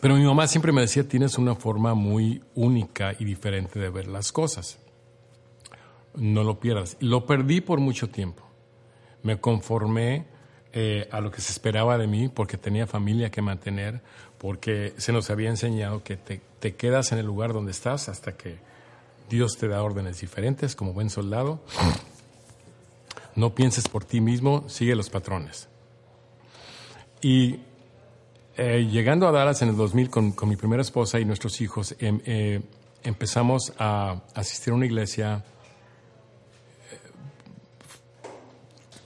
Pero mi mamá siempre me decía, tienes una forma muy única y diferente de ver las cosas. No lo pierdas. Lo perdí por mucho tiempo. Me conformé eh, a lo que se esperaba de mí porque tenía familia que mantener, porque se nos había enseñado que te, quedas en el lugar donde estás hasta que Dios te da órdenes diferentes como buen soldado. No pienses por ti mismo, sigue los patrones. Y eh, llegando a Dallas en el 2000 con, con, mi primera esposa y nuestros hijos, em, eh, empezamos a asistir a una iglesia eh,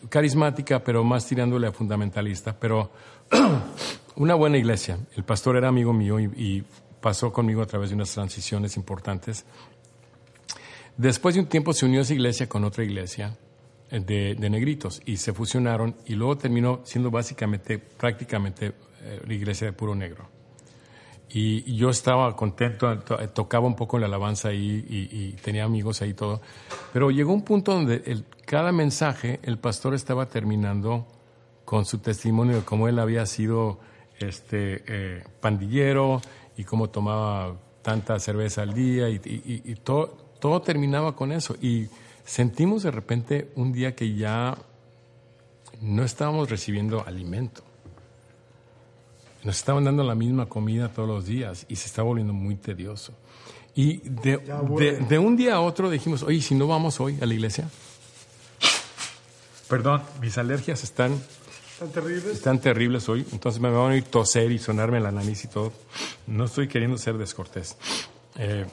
carismática, pero más tirándole a fundamentalista, pero una buena iglesia. El pastor era amigo mío y, pasó conmigo a través de unas transiciones importantes. Después de un tiempo se unió esa iglesia con otra iglesia de, de, negritos y se fusionaron y luego terminó siendo básicamente, prácticamente eh, la iglesia de puro negro. Y, yo estaba contento, tocaba un poco la alabanza ahí y, tenía amigos ahí todo. Pero llegó un punto donde cada mensaje el pastor estaba terminando con su testimonio de cómo él había sido este, eh, pandillero y cómo tomaba tanta cerveza al día y, y todo, todo terminaba con eso. Y sentimos de repente un día que ya no estábamos recibiendo alimento. Nos estaban dando la misma comida todos los días y se estaba volviendo muy tedioso. Y de, de, de un día a otro dijimos, oye, si no vamos hoy a la iglesia. Perdón, mis alergias están ¿Están terribles? Están terribles hoy, entonces me van a ir toser y sonarme la nariz y todo. No estoy queriendo ser descortés. Eh,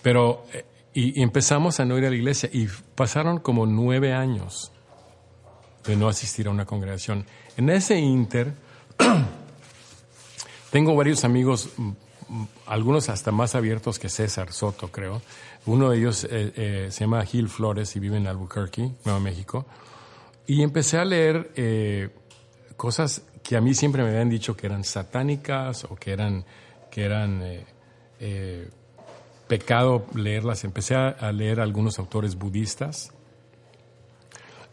pero, eh, y, y, empezamos a no ir a la iglesia y pasaron como nueve años de no asistir a una congregación. En ese inter, tengo varios amigos, algunos hasta más abiertos que César Soto, creo. Uno de ellos eh, eh, se llama Gil Flores y vive en Albuquerque, Nuevo México. Y empecé a leer eh, cosas que a mí siempre me habían dicho que eran satánicas o que eran, que eran pecado leerlas. Empecé a leer algunos autores budistas.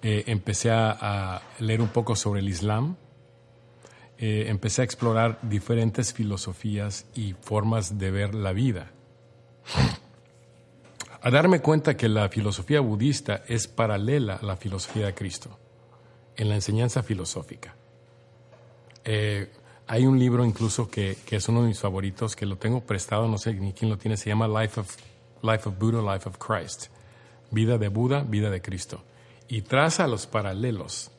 empecé a, leer un poco sobre el Islam eh, empecé a explorar diferentes filosofías y formas de ver la vida. A darme cuenta que la filosofía budista es paralela a la filosofía de Cristo en la enseñanza filosófica. Eh, hay un libro incluso que, que, es uno de mis favoritos, que lo tengo prestado, no sé ni quién lo tiene, se llama Life of, Life of Buddha, Life of Christ. Vida de Buda, vida de Cristo. Y traza los paralelos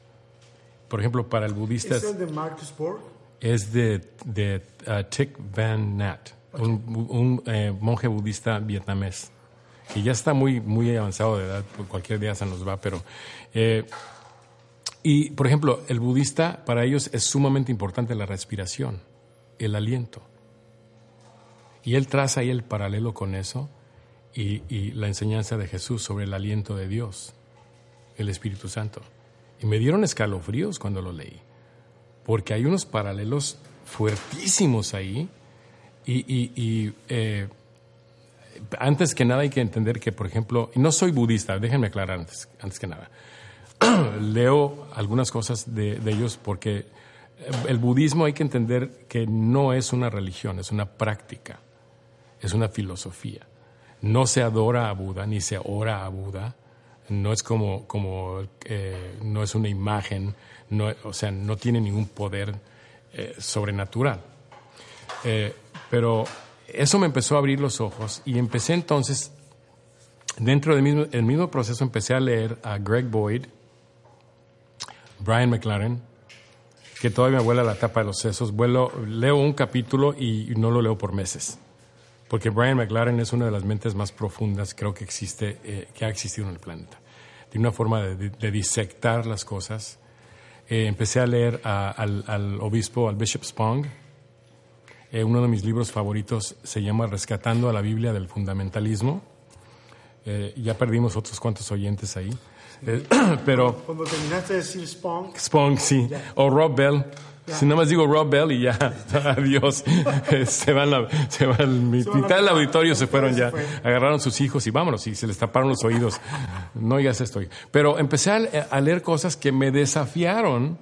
por ejemplo, para el budista... ¿Es el de Marcus Borg? Es de, de uh, Thich Van Nhat, okay. un, un eh, monje budista vietnamés, que ya está muy, muy avanzado de edad, cualquier día se nos va, pero... Eh, y, por ejemplo, el budista, para ellos es sumamente importante la respiración, el aliento. Y él traza ahí el paralelo con eso y, la enseñanza de Jesús sobre el aliento de Dios, el Espíritu Santo. Y me dieron escalofríos cuando lo leí, porque hay unos paralelos fuertísimos ahí. Y, eh, antes que nada hay que entender que, por ejemplo, no soy budista, déjenme aclarar antes que nada. Leo algunas cosas de, ellos porque el budismo hay que entender que no es una religión, es una práctica, es una filosofía. No se adora a Buda ni se ora a Buda, no es como, como eh, no es una imagen, no, o sea, no tiene ningún poder eh, sobrenatural. Eh, pero eso me empezó a abrir los ojos y empecé entonces, dentro del mismo, el mismo proceso, empecé a leer a Greg Boyd, Brian McLaren, que todavía me vuela la tapa de los sesos. Vuelo, leo un capítulo y no lo leo por meses porque Brian McLaren es una de las mentes más profundas, creo que existe, eh, que ha existido en el planeta. Tiene una forma de, de disectar las cosas. Eh, empecé a leer al, obispo, al Bishop Spong. Eh, uno de mis libros favoritos se llama Rescatando a la Biblia del Fundamentalismo. Eh, ya perdimos otros cuantos oyentes ahí. pero cuando terminaste de decir Spong. Spong, sí. Yeah. O Rob Bell. Si nada más digo Rob Bell y ya, adiós. se van, la, se van mi, mitad del auditorio se fueron ya. Agarraron sus hijos y vámonos, y se les taparon los oídos. No oigas esto. Pero empecé a, a leer cosas que me desafiaron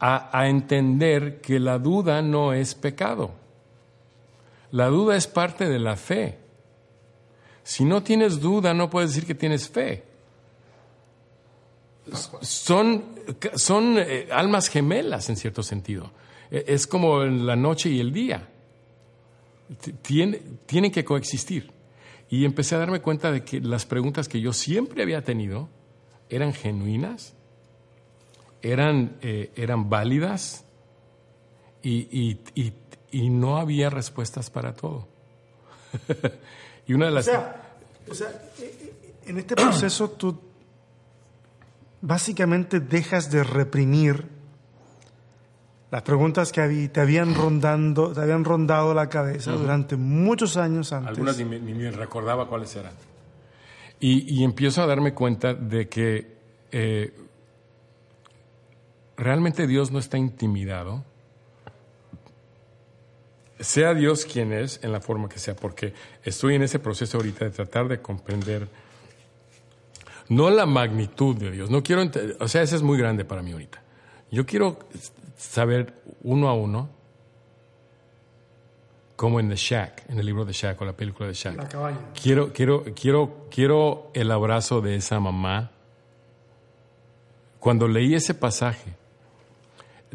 a, a entender que la duda no es pecado. La duda es parte de la fe. Si no tienes duda, no puedes decir que tienes fe son, son eh, almas gemelas en cierto sentido. E, es como la noche y el día. Tiene, tienen que coexistir. Y empecé a darme cuenta de que las preguntas que yo siempre había tenido eran genuinas, eran, eh, eran válidas y, y, y, no había respuestas para todo. y una de las... O sea, o sea, eh, eh, en este proceso tú básicamente dejas de reprimir las preguntas que te habían rondando, te habían rondado la cabeza durante muchos años antes. Algunas ni, me recordaba cuáles eran. Y, y, empiezo a darme cuenta de que eh, realmente Dios no está intimidado. Sea Dios quien es, en la forma que sea, porque estoy en ese proceso ahorita de tratar de comprender no la magnitud de Dios. No quiero, o sea, ese es muy grande para mí ahorita. Yo quiero saber uno a uno, como en The Shack, en el libro de Shack o la película de Shack. La cabaña. Quiero, quiero, quiero, quiero el abrazo de esa mamá. Cuando leí ese pasaje,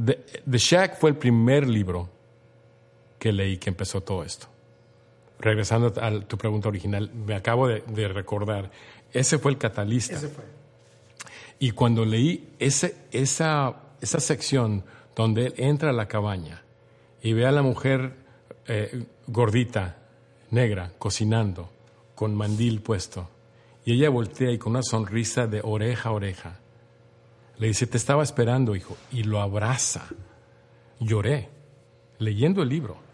The, Shack fue el primer libro que leí que empezó todo esto. Regresando a tu pregunta original, me acabo de, de recordar, ese fue el catalista. Ese fue. Y cuando leí ese, esa, esa sección donde él entra a la cabaña y ve a la mujer eh, gordita, negra, cocinando, con mandil puesto, y ella voltea y con una sonrisa de oreja a oreja, le dice, te estaba esperando, hijo, y lo abraza. Lloré, leyendo el libro.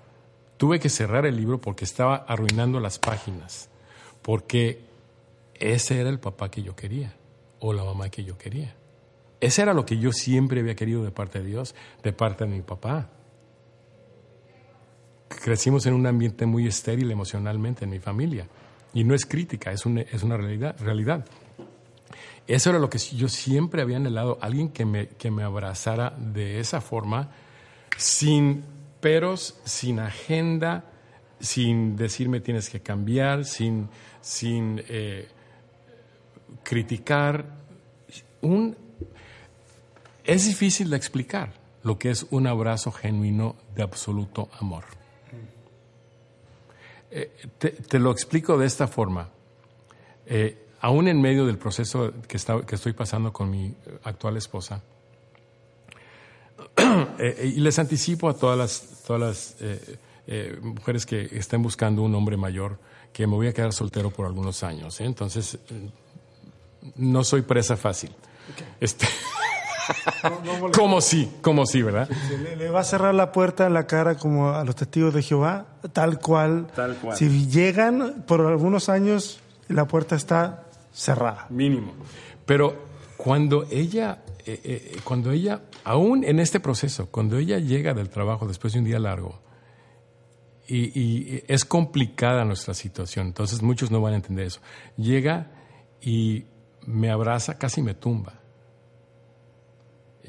Tuve que cerrar el libro porque estaba arruinando las páginas, porque ese era el papá que yo quería o la mamá que yo quería. Ese era lo que yo siempre había querido de parte de Dios, de parte de mi papá. Crecimos en un ambiente muy estéril emocionalmente en mi familia. Y no es crítica, es una, es una realidad, realidad. Eso era lo que yo siempre había anhelado, alguien que me, que me abrazara de esa forma, sin peros, sin agenda, sin decirme tienes que cambiar, sin, sin eh, criticar. Un, es difícil de explicar lo que es un abrazo genuino de absoluto amor. Eh, te, lo explico de esta forma. Eh, aún en medio del proceso que, que, estoy pasando con mi actual esposa, eh, y les anticipo a todas las, todas las mujeres que estén buscando un hombre mayor que me voy a quedar soltero por algunos años. Entonces, no soy presa fácil. Este, como sí, como sí, ¿verdad? Le, va a cerrar la puerta en la cara como a los testigos de Jehová, tal cual. Tal cual. Si llegan por algunos años, la puerta está cerrada. Mínimo. Pero cuando ella, eh, eh, cuando ella, aún en este proceso, cuando ella llega del trabajo después de un día largo, y, es complicada nuestra situación, entonces muchos no van a entender eso, llega y me abraza, casi me tumba.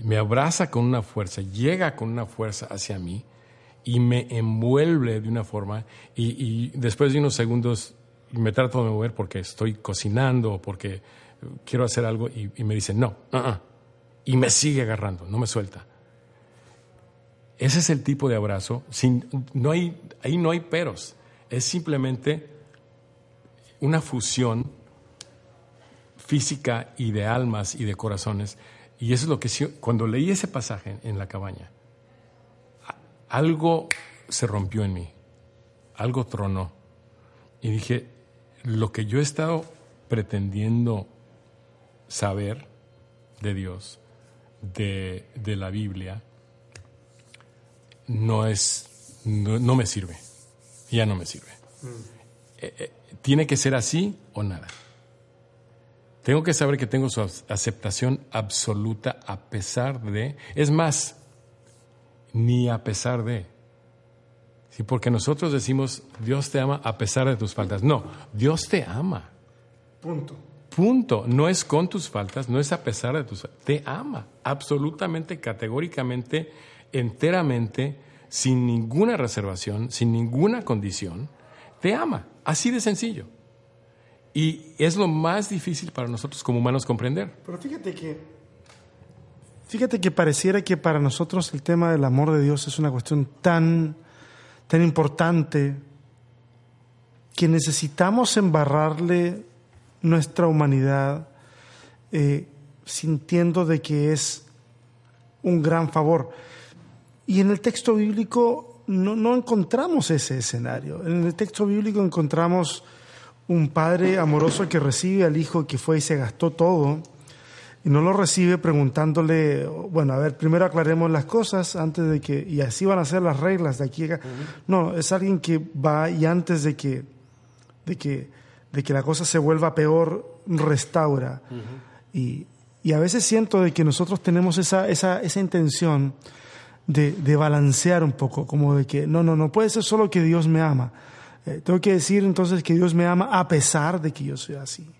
Me abraza con una fuerza, llega con una fuerza hacia mí y me envuelve de una forma y, después de unos segundos me trato de mover porque estoy cocinando o porque quiero hacer algo y, me dice no, uh-uh", y me sigue agarrando, no me suelta. Ese es el tipo de abrazo, sin, no hay, ahí no hay peros, es simplemente una fusión física y de almas y de corazones. Y eso es lo que cuando leí ese pasaje en la cabaña, algo se rompió en mí, algo tronó. Y dije, lo que yo he estado pretendiendo saber de Dios, de, la Biblia, no es, no, me sirve, ya no me sirve. Mm. Eh, eh, tiene que ser así o nada. Tengo que saber que tengo su aceptación absoluta a pesar de, es más, ni a pesar de. Sí, porque nosotros decimos, Dios te ama a pesar de tus faltas. No, Dios te ama. Punto. Punto. No es con tus faltas, no es a pesar de tus. Te ama, absolutamente, categóricamente, enteramente, sin ninguna reservación, sin ninguna condición. Te ama, así de sencillo. Y es lo más difícil para nosotros como humanos comprender. Pero fíjate que, fíjate que pareciera que para nosotros el tema del amor de Dios es una cuestión tan, tan importante que necesitamos embarrarle nuestra humanidad, eh, sintiendo de que es un gran favor. Y en el texto bíblico no, no encontramos ese escenario. En el texto bíblico encontramos un padre amoroso que recibe al hijo que fue y se gastó todo y no lo recibe preguntándole, bueno, a ver, primero aclaremos las cosas antes de que, y así van a ser las reglas de aquí a acá. No, es alguien que va y antes de que, de que, de que la cosa se vuelva peor, restaura. y, y, a veces siento de que nosotros tenemos esa, esa, esa intención de, de, balancear un poco, como de que, no, no, no puede ser solo que Dios me ama. Eh, tengo que decir entonces que Dios me ama a pesar de que yo soy así.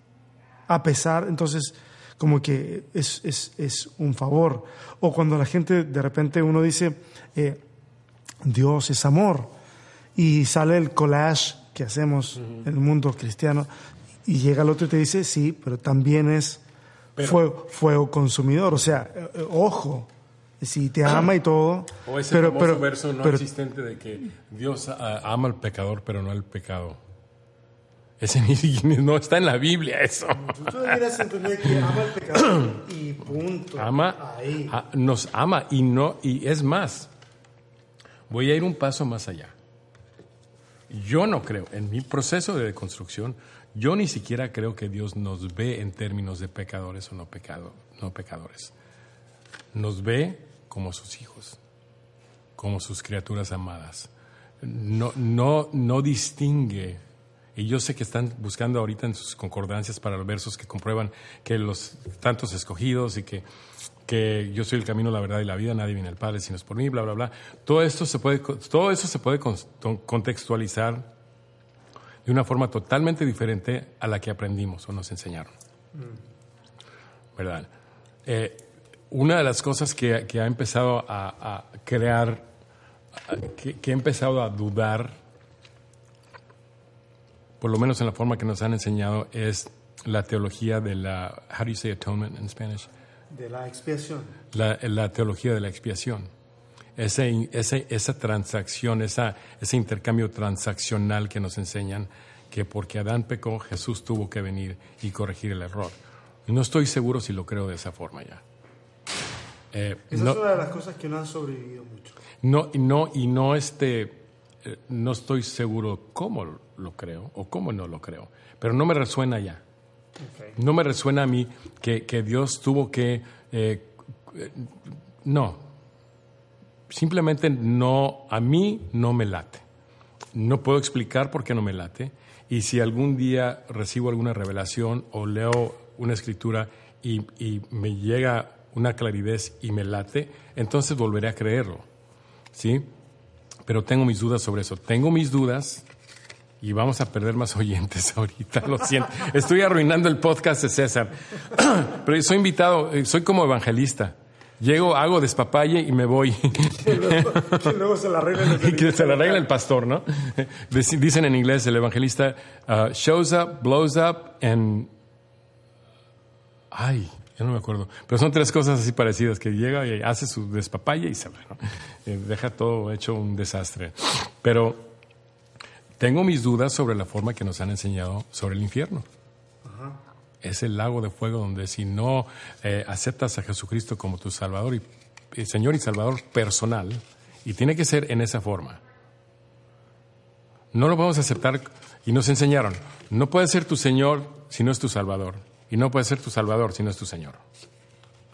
A pesar, entonces como que es, es, es, un favor. O cuando la gente de repente uno dice, eh, Dios es amor, y sale el collage que hacemos en el mundo cristiano, y llega el otro y te dice, sí, pero también es fuego, fuego, consumidor. O sea, eh, eh, ojo, si te ama y todo. O ese pero, famoso verso no existente de que Dios ama al pecador, pero no al pecado. Ese no está en la Biblia eso. Tú deberías entender que ama al pecador y punto. Ama, a, nos ama y no y es más. Voy a ir un paso más allá. Yo no creo, en mi proceso de deconstrucción, yo ni siquiera creo que Dios nos ve en términos de pecadores o no, pecado, no pecadores. Nos ve como sus hijos, como sus criaturas amadas. No, no, no distingue y yo sé que están buscando ahorita en sus concordancias para versos que comprueban que los tantos escogidos y que, que yo soy el camino, la verdad y la vida, nadie viene al Padre sino es por mí, bla, bla, bla. Todo, esto se puede, todo eso se puede contextualizar de una forma totalmente diferente a la que aprendimos o nos enseñaron. ¿Verdad? Eh, una de las cosas que, que ha empezado a, a crear, que, que, he empezado a dudar por lo menos en la forma que nos han enseñado, es la teología de la, how do you say atonement in Spanish? De la expiación. La, la teología de la expiación. Ese, ese, esa transacción, esa, ese intercambio transaccional que nos enseñan, que porque Adán pecó, Jesús tuvo que venir y corregir el error. No estoy seguro si lo creo de esa forma ya. Eh, esa no, es una de las cosas que no han sobrevivido mucho. No, no, y no este eh, no estoy seguro cómo lo creo o cómo no lo creo, pero no me resuena ya. No me resuena a mí que, Dios tuvo que... Eh, no, simplemente no, a mí no me late. No puedo explicar por qué no me late. Y si algún día recibo alguna revelación o leo una escritura y, y me llega una claridad y me late, entonces volveré a creerlo. ¿Sí? pero tengo mis dudas sobre eso. Tengo mis dudas y vamos a perder más oyentes ahorita, lo siento. Estoy arruinando el podcast de César, pero soy invitado, eh, soy como evangelista. Llego, hago despapalle y me voy. Que luego, se la arregla el, que se la arregla el pastor, ¿no? Dicen en inglés el evangelista uh, shows up, blows up and ay, yo no me acuerdo. Pero son tres cosas así parecidas, que llega y hace su despapalle y se va. Eh, deja todo hecho un desastre. Pero tengo mis dudas sobre la forma que nos han enseñado sobre el infierno. Es el lago de fuego donde si no eh, aceptas a Jesucristo como tu Salvador y, Señor y Salvador personal, y tiene que ser en esa forma, no lo podemos aceptar. Y nos enseñaron, no puede ser tu Señor si no es tu Salvador. Y no puede ser tu Salvador si no es tu Señor.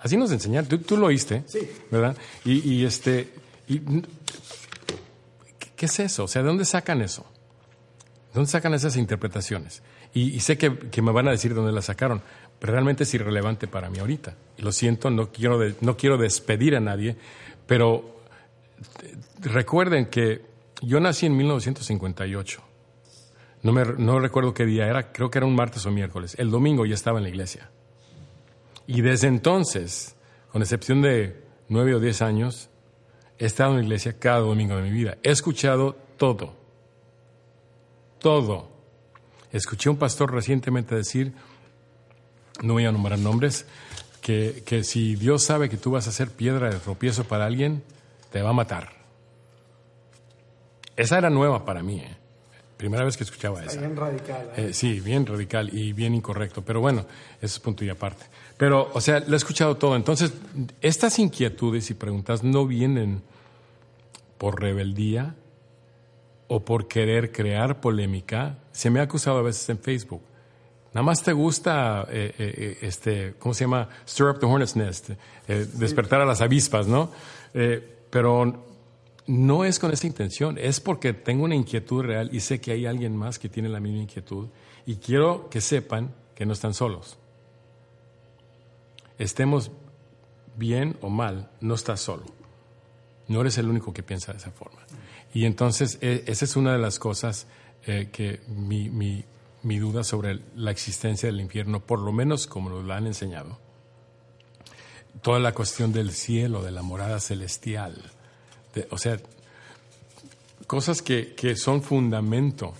Así nos enseñaron. Tú, lo oíste, sí. ¿verdad? Y, este, ¿qué es eso? O sea, ¿de dónde sacan eso? ¿De dónde sacan esas interpretaciones? Y, sé que, me van a decir de dónde las sacaron, pero realmente es irrelevante para mí ahorita. Lo siento, no quiero, despedir a nadie, pero recuerden que yo nací en 1958. No, me, no recuerdo qué día era, creo que era un martes o miércoles. El domingo ya estaba en la iglesia. Y desde entonces, con excepción de nueve o diez años, he estado en la iglesia cada domingo de mi vida. He escuchado todo. Todo. Escuché a un pastor recientemente decir, no voy a nombrar nombres, que, que si Dios sabe que tú vas a ser piedra de tropiezo para alguien, te va a matar. Esa era nueva para mí. ¿eh? Primera vez que escuchaba Está esa. bien radical. ¿eh? Eh, sí, bien radical y bien incorrecto, pero bueno, eso es punto y aparte. Pero, o sea, lo he escuchado todo. Entonces, estas inquietudes y preguntas no vienen por rebeldía o por querer crear polémica. Se me ha acusado a veces en Facebook. Nada más te gusta, eh, eh, eh, este, ¿cómo se llama? Stir up the hornet's nest, eh, despertar a las avispas, ¿no? Pero no es con esa intención, es porque tengo una inquietud real y sé que hay alguien más que tiene la misma inquietud y quiero que sepan que no están solos. Estemos bien o mal, no estás solo. No eres el único que piensa de esa forma. Y entonces e- esa es una de las cosas eh, que mi, mi- mi duda sobre la existencia del infierno, por lo menos como nos la han enseñado, toda la cuestión del cielo, de la morada celestial, de- o sea, cosas que, que son fundamento,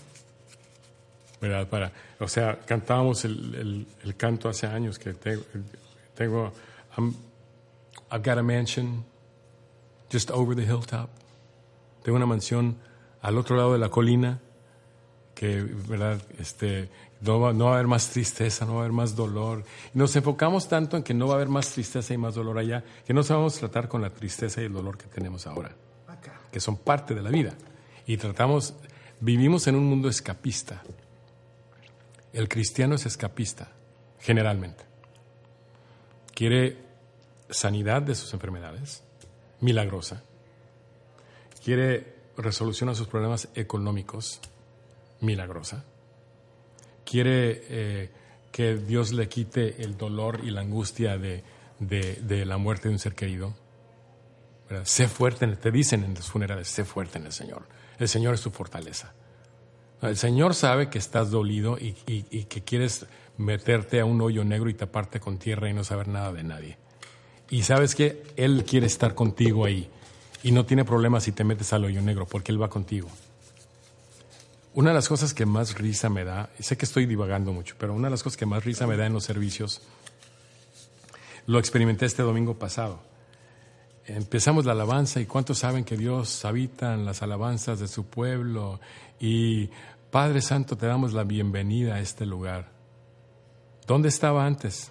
¿verdad? Para, o sea, cantábamos el, el- canto hace años que tengo, tengo I'm- I've got a mansion just over the hilltop. Tengo una mansión al otro lado de la colina que, ¿verdad? Este, no, va, no va a haber más tristeza, no va a haber más dolor. Nos enfocamos tanto en que no va a haber más tristeza y más dolor allá, que no sabemos tratar con la tristeza y el dolor que tenemos ahora, Acá. que son parte de la vida. Y tratamos, vivimos en un mundo escapista. El cristiano es escapista, generalmente. Quiere sanidad de sus enfermedades, milagrosa. Quiere resolución a sus problemas económicos, milagrosa. Quiere eh, que Dios le quite el dolor y la angustia de, de- la muerte de un ser querido. Sé fuerte, en- te dicen en los funerales, sé fuerte en el Señor. El Señor es tu fortaleza. El Señor sabe que estás dolido y, y- y que quieres meterte a un hoyo negro y taparte con tierra y no saber nada de nadie. Y sabes que Él quiere estar contigo ahí. Y no tiene problema si te metes al hoyo negro, porque Él va contigo. Una de las cosas que más risa me da, y sé que estoy divagando mucho, pero una de las cosas que más risa me da en los servicios, lo experimenté este domingo pasado. Empezamos la alabanza y cuántos saben que Dios habita en las alabanzas de su pueblo y Padre Santo te damos la bienvenida a este lugar. ¿Dónde estaba antes?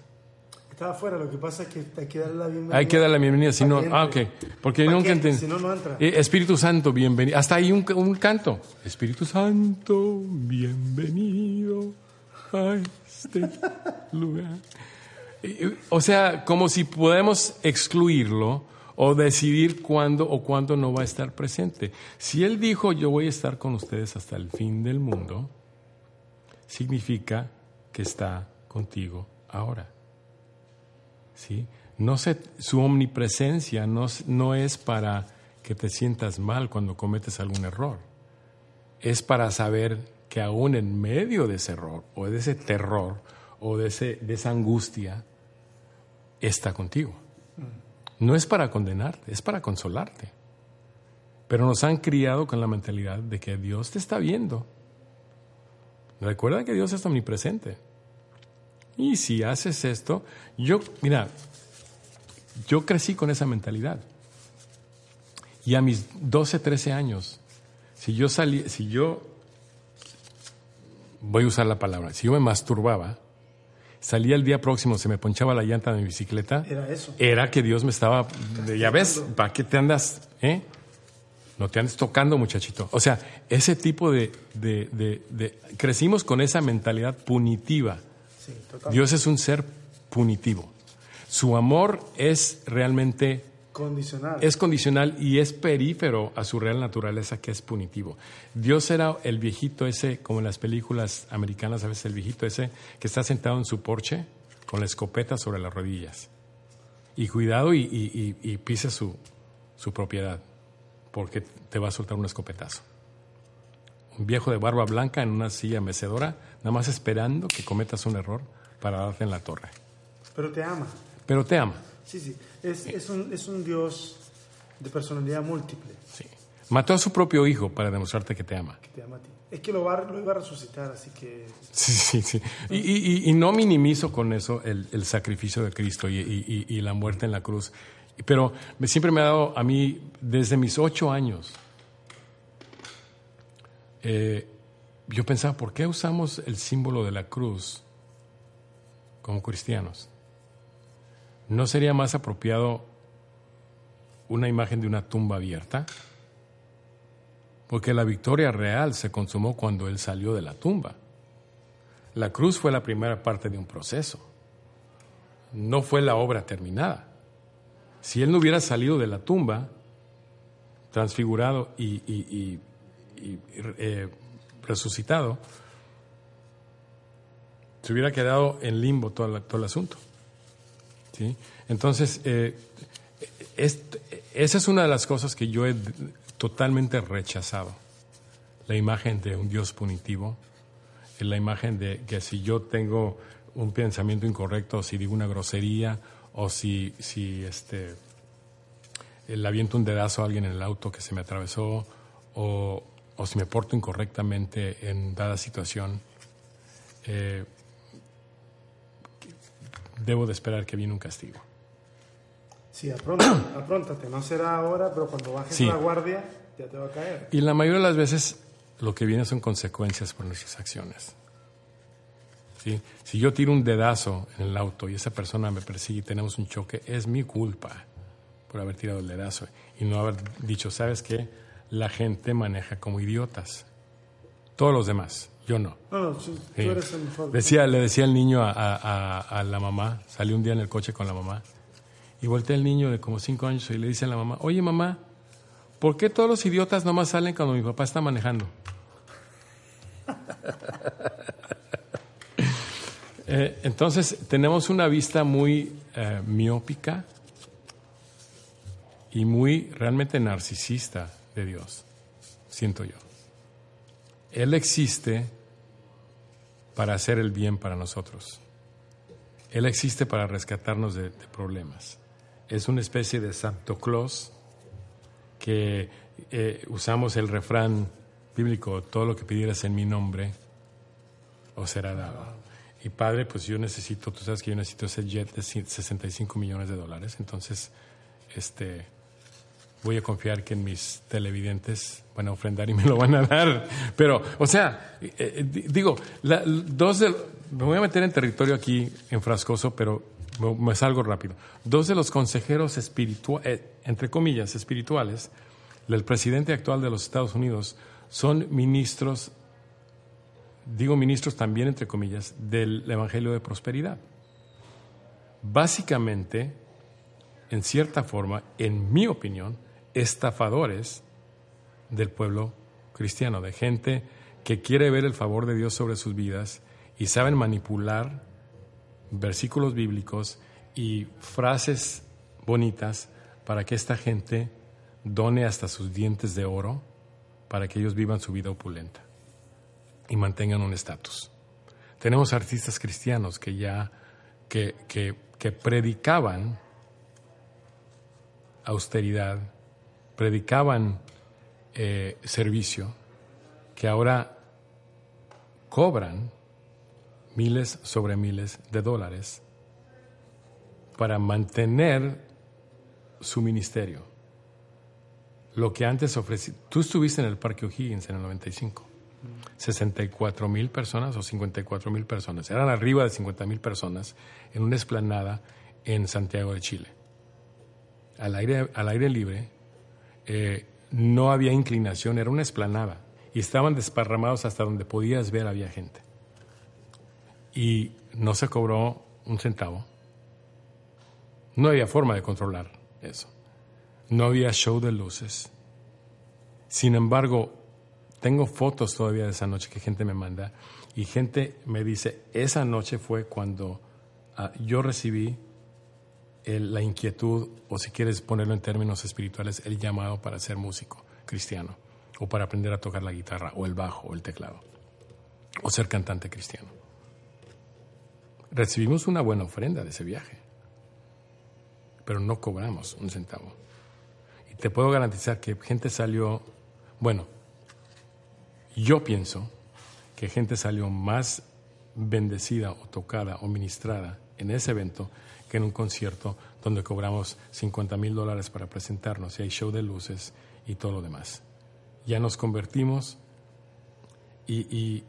Estaba afuera, lo que pasa es que hay que darle la bienvenida. Hay que darle la bienvenida, si no, ah, ok, porque nunca entendí. Si no, no entra. Eh, Espíritu Santo, bienvenido. Hasta ahí un, un canto. Espíritu Santo, bienvenido a este lugar. Eh, O sea, como si podemos excluirlo o decidir cuándo o cuándo no va a estar presente. Si Él dijo, yo voy a estar con ustedes hasta el fin del mundo, significa que está contigo ahora. ¿Sí? No se, su omnipresencia no, no es para que te sientas mal cuando cometes algún error. Es para saber que aún en medio de ese error o de ese terror o de, ese, de esa angustia, está contigo. No es para condenarte, es para consolarte. Pero nos han criado con la mentalidad de que Dios te está viendo. Recuerda que Dios es omnipresente. Y si haces esto, yo, mira, yo crecí con esa mentalidad. Y a mis 12, 13 años, si yo salí, si yo, voy a usar la palabra, si yo me masturbaba, salía el día próximo, se me ponchaba la llanta de mi bicicleta, Era eso. era que Dios me estaba, ya ves, ¿para qué te andas, eh? No te andes tocando, muchachito. O sea, ese tipo de, de- de- de- crecimos con esa mentalidad punitiva. Sí. Dios es un ser punitivo. Su amor es realmente Condicional. es condicional y es perífero a su real naturaleza que es punitivo. Dios era el viejito ese, como en las películas americanas, a veces el viejito ese que está sentado en su porche con la escopeta sobre las rodillas. Y cuidado y, y- y- y pisa su, su propiedad, porque te va a soltar un escopetazo. Un viejo de barba blanca en una silla mecedora, nada más esperando que cometas un error para darte en la torre. Pero te ama. Pero te ama. Sí, sí. Es, es, un, es un Dios de personalidad múltiple Sí. Mató a su propio hijo para demostrarte que te ama. que te ama a ti. Es que lo, va, lo iba a resucitar, así que Sí, sí, sí. Y, y- y no minimizo con eso el, el sacrificio de Cristo y, y- la muerte en la cruz. Pero me- siempre me ha dado a mí, desde mis ocho años, eh, yo pensaba, ¿por qué usamos el símbolo de la cruz como cristianos? ¿No sería más apropiado una imagen de una tumba abierta? Porque la victoria real se consumó cuando Él salió de la tumba. La cruz fue la primera parte de un proceso, no fue la obra terminada. Si Él no hubiera salido de la tumba, transfigurado y, eh, resucitado, se hubiera quedado en limbo todo, el asunto. ¿sí? Entonces, eh, esa es una de las cosas que yo he totalmente rechazado. La imagen de un Dios punitivo, la imagen de que si yo tengo un pensamiento incorrecto, si digo una grosería, o si, si este, le aviento un dedazo a alguien en el auto que se me atravesó, o, o si me porto incorrectamente en dada situación, eh, debo de esperar que viene un castigo. Sí, apróntate, no será ahora, pero cuando bajes la guardia ya te va a caer. Y la mayoría de las veces lo que viene son consecuencias por nuestras acciones. ¿Sí? Si yo tiro un dedazo en el auto y esa persona me persigue y tenemos un choque, es mi culpa por haber tirado el dedazo y no haber dicho, ¿sabes qué? La gente maneja como idiotas. Todos los demás, yo no. No, tú eres el mejor. Decía, le decía el niño a, la mamá, salió un día en el coche con la mamá, y voltea el niño de como cinco años y le dice a la mamá, oye mamá, ¿por qué todos los idiotas nomás salen cuando mi papá está manejando? Eh, entonces, tenemos una vista muy eh, miópica y muy realmente narcisista de Dios, siento yo. Él existe para hacer el bien para nosotros. Él existe para rescatarnos de, problemas. Es una especie de Santo Claus que eh, usamos el refrán bíblico, todo lo que pidieras en mi nombre, os será dado. Y padre, pues yo necesito, tú sabes que yo necesito ese jet de 65 millones de dólares, entonces, este, voy a confiar que en mis televidentes van a ofrendar y me lo van a dar. Pero, o sea, eh, eh, digo, dos de, me voy a meter en territorio aquí enfrascoso, pero me, salgo rápido. Dos de los consejeros espirituales, eh, entre comillas, espirituales, del presidente actual de los Estados Unidos, son ministros, digo ministros también entre comillas, del Evangelio de Prosperidad. Básicamente, en cierta forma, en mi opinión, estafadores del pueblo cristiano, de gente que quiere ver el favor de Dios sobre sus vidas y saben manipular versículos bíblicos y frases bonitas para que esta gente done hasta sus dientes de oro para que ellos vivan su vida opulenta y mantengan un estatus. Tenemos artistas cristianos que ya que, que predicaban austeridad, predicaban eh, servicio, que ahora cobran miles sobre miles de dólares para mantener su ministerio. Lo que antes ofrecía, tú estuviste en el Parque O'Higgins en el 95, 64 mil personas o 54 mil personas, eran arriba de 50 mil personas en una esplanada en Santiago de Chile. Al aire, al aire libre, eh, no había inclinación, era una esplanada y estaban desparramados hasta donde podías ver había gente. Y no se cobró un centavo. No había forma de controlar eso. No había show de luces. Sin embargo, tengo fotos todavía de esa noche que gente me manda y gente me dice, esa noche fue cuando ah, yo recibí la inquietud, o si quieres ponerlo en términos espirituales, el llamado para ser músico cristiano, o para aprender a tocar la guitarra, o el bajo, o el teclado, o ser cantante cristiano. Recibimos una buena ofrenda de ese viaje, pero no cobramos un centavo. Y te puedo garantizar que gente salió, bueno, yo pienso que gente salió más bendecida o tocada o ministrada en ese evento que en un concierto donde cobramos 50 mil dólares para presentarnos y hay show de luces y todo lo demás. Ya nos convertimos y,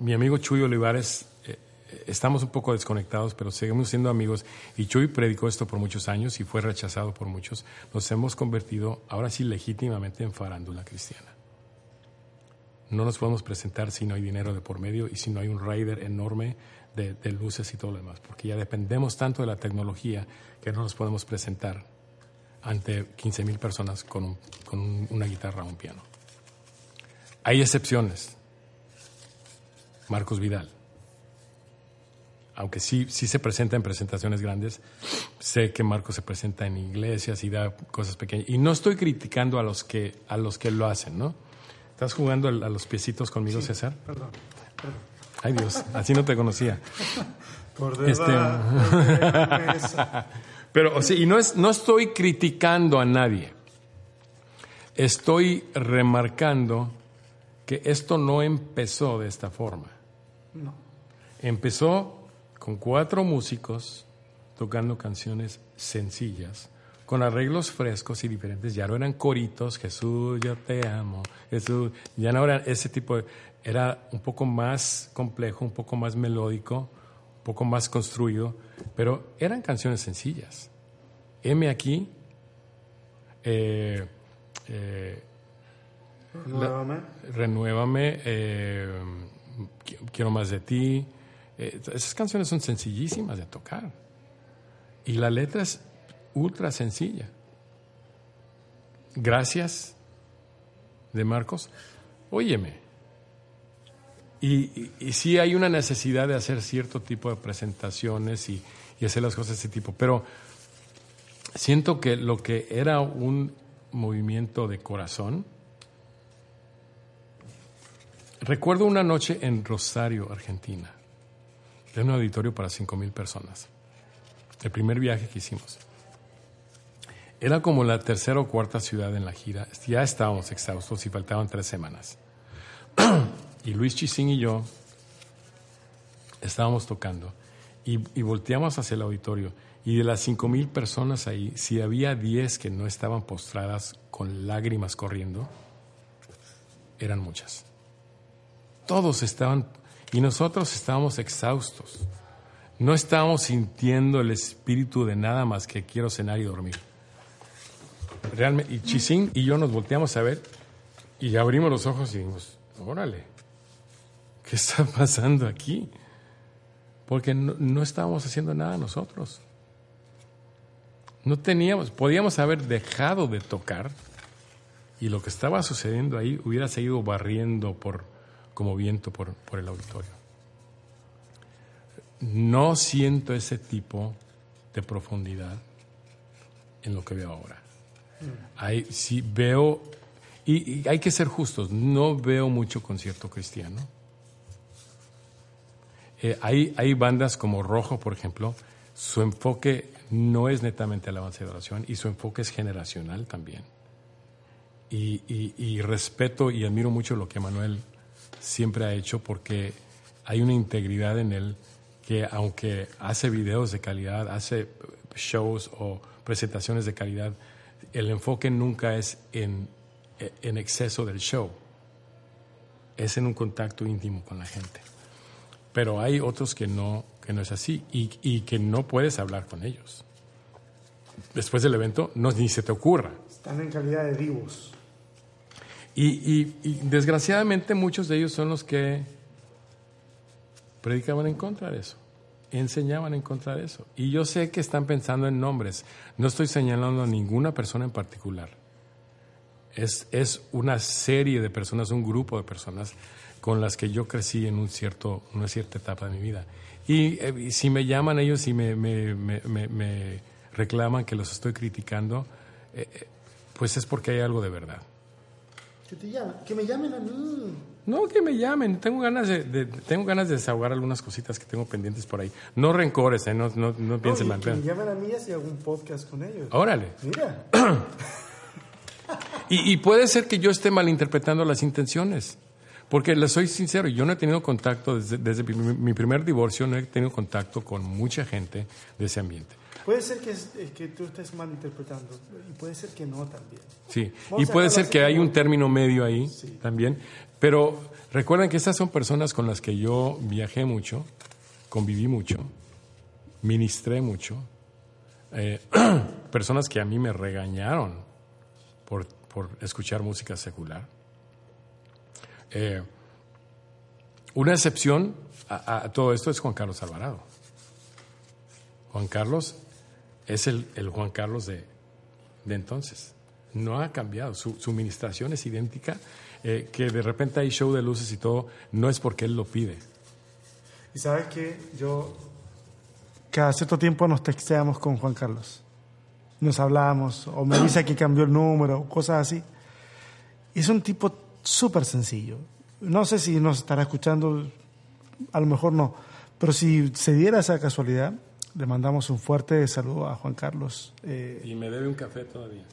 mi amigo Chuy Olivares, eh, estamos un poco desconectados, pero seguimos siendo amigos. Y Chuy predicó esto por muchos años y fue rechazado por muchos. Nos hemos convertido ahora sí legítimamente en farándula cristiana. No nos podemos presentar si no hay dinero de por medio y si no hay un rider enorme de, luces y todo lo demás, porque ya dependemos tanto de la tecnología que no nos podemos presentar ante 15 mil personas con, con una guitarra o un piano. Hay excepciones. Marcos Vidal. Aunque sí, sí se presenta en presentaciones grandes, sé que Marcos se presenta en iglesias y da cosas pequeñas. Y no estoy criticando a los que, a los que lo hacen, ¿no? ¿Estás jugando a los piecitos conmigo, César? Perdón, Ay Dios, así no te conocía. Por este... Pero, o sea, y no, es, no estoy criticando a nadie. Estoy remarcando que esto no empezó de esta forma. No. Empezó con cuatro músicos tocando canciones sencillas con arreglos frescos y diferentes. Ya no eran coritos, Jesús, yo te amo, Jesús. Ya no eran ese tipo de. Era un poco más complejo, un poco más melódico, un poco más construido, pero eran canciones sencillas. M aquí. Eh, eh, renuévame. renuévame. Eh, quiero más de ti. esas canciones son sencillísimas de tocar. Y la letra es ultra sencilla. Gracias de Marcos. Óyeme. Y, y, sí hay una necesidad de hacer cierto tipo de presentaciones y, y hacer las cosas de ese tipo, pero siento que lo que era un movimiento de corazón, recuerdo una noche en Rosario, Argentina, de un auditorio para cinco mil personas, el primer viaje que hicimos. Era como la tercera o cuarta ciudad en la gira. Ya estábamos exhaustos y faltaban tres semanas. y Luis Chisín y yo estábamos tocando y, volteamos hacia el auditorio. Y de las cinco mil personas ahí, si había diez que no estaban postradas con lágrimas corriendo, eran muchas. Todos estaban, y nosotros estábamos exhaustos. No estábamos sintiendo el espíritu de nada más que quiero cenar y dormir realmente, y Chisín y yo nos volteamos a ver y abrimos los ojos y dijimos, órale, ¿qué está pasando aquí? Porque no, estábamos haciendo nada nosotros. No teníamos, podíamos haber dejado de tocar y lo que estaba sucediendo ahí hubiera seguido barriendo por, como viento por, por el auditorio. No siento ese tipo de profundidad en lo que veo ahora. Hay, sí veo, y, hay que ser justos, no veo mucho concierto cristiano. Eh, hay, bandas como Rojo, por ejemplo, su enfoque no es netamente alabanza de oración y su enfoque es generacional también. Y, y, respeto y admiro mucho lo que Manuel siempre ha hecho porque hay una integridad en él que aunque hace videos de calidad, hace shows o presentaciones de calidad, el enfoque nunca es en exceso del show, es en un contacto íntimo con la gente. Pero hay otros que no, que no es así y, y que no puedes hablar con ellos. Después del evento, no, ni se te ocurra. Están en calidad de vivos. Y, y, y, desgraciadamente muchos de ellos son los que predicaban en contra de eso enseñaban en contra de eso. Y yo sé que están pensando en nombres. No estoy señalando a ninguna persona en particular. Es, es una serie de personas, un grupo de personas con las que yo crecí en un cierto, una cierta etapa de mi vida. Y, eh, si me llaman ellos y me, me, me, reclaman que los estoy criticando, eh, eh, pues es porque hay algo de verdad. Que, te llaman, que me llamen a mí. No, que me llamen. Tengo ganas de, tengo ganas de desahogar algunas cositas que tengo pendientes por ahí. No rencores, ¿eh? no, no, no piensen mal. Que me llamen a mí y hago un podcast con ellos. Órale. Mira. y, y, puede ser que yo esté malinterpretando las intenciones. Porque les soy sincero, yo no he tenido contacto desde, desde mi, mi primer divorcio, no he tenido contacto con mucha gente de ese ambiente. Puede ser que, es- eh, que tú estés malinterpretando y puede ser que no también. Sí, Vamos y puede ser que hay un término medio ahí también, pero recuerden que estas son personas con las que yo viajé mucho, conviví mucho, ministré mucho, eh, personas que a mí me regañaron por, por escuchar música secular. Eh, una excepción a, todo esto es Juan Carlos Alvarado. Juan Carlos es el, Juan Carlos de, de entonces. No ha cambiado. Su, su ministración es idéntica. eh, que de repente hay show de luces y todo, no es porque él lo pide. Y sabes que yo cada cierto tiempo nos texteamos con Juan Carlos. Nos hablamos, o me dice que cambió el número, cosas así. Es un tipo súper sencillo. No sé si nos estará escuchando, a lo mejor no, pero si se diera esa casualidad, le mandamos un fuerte saludo a Juan Carlos. Eh, Y me debe un café todavía.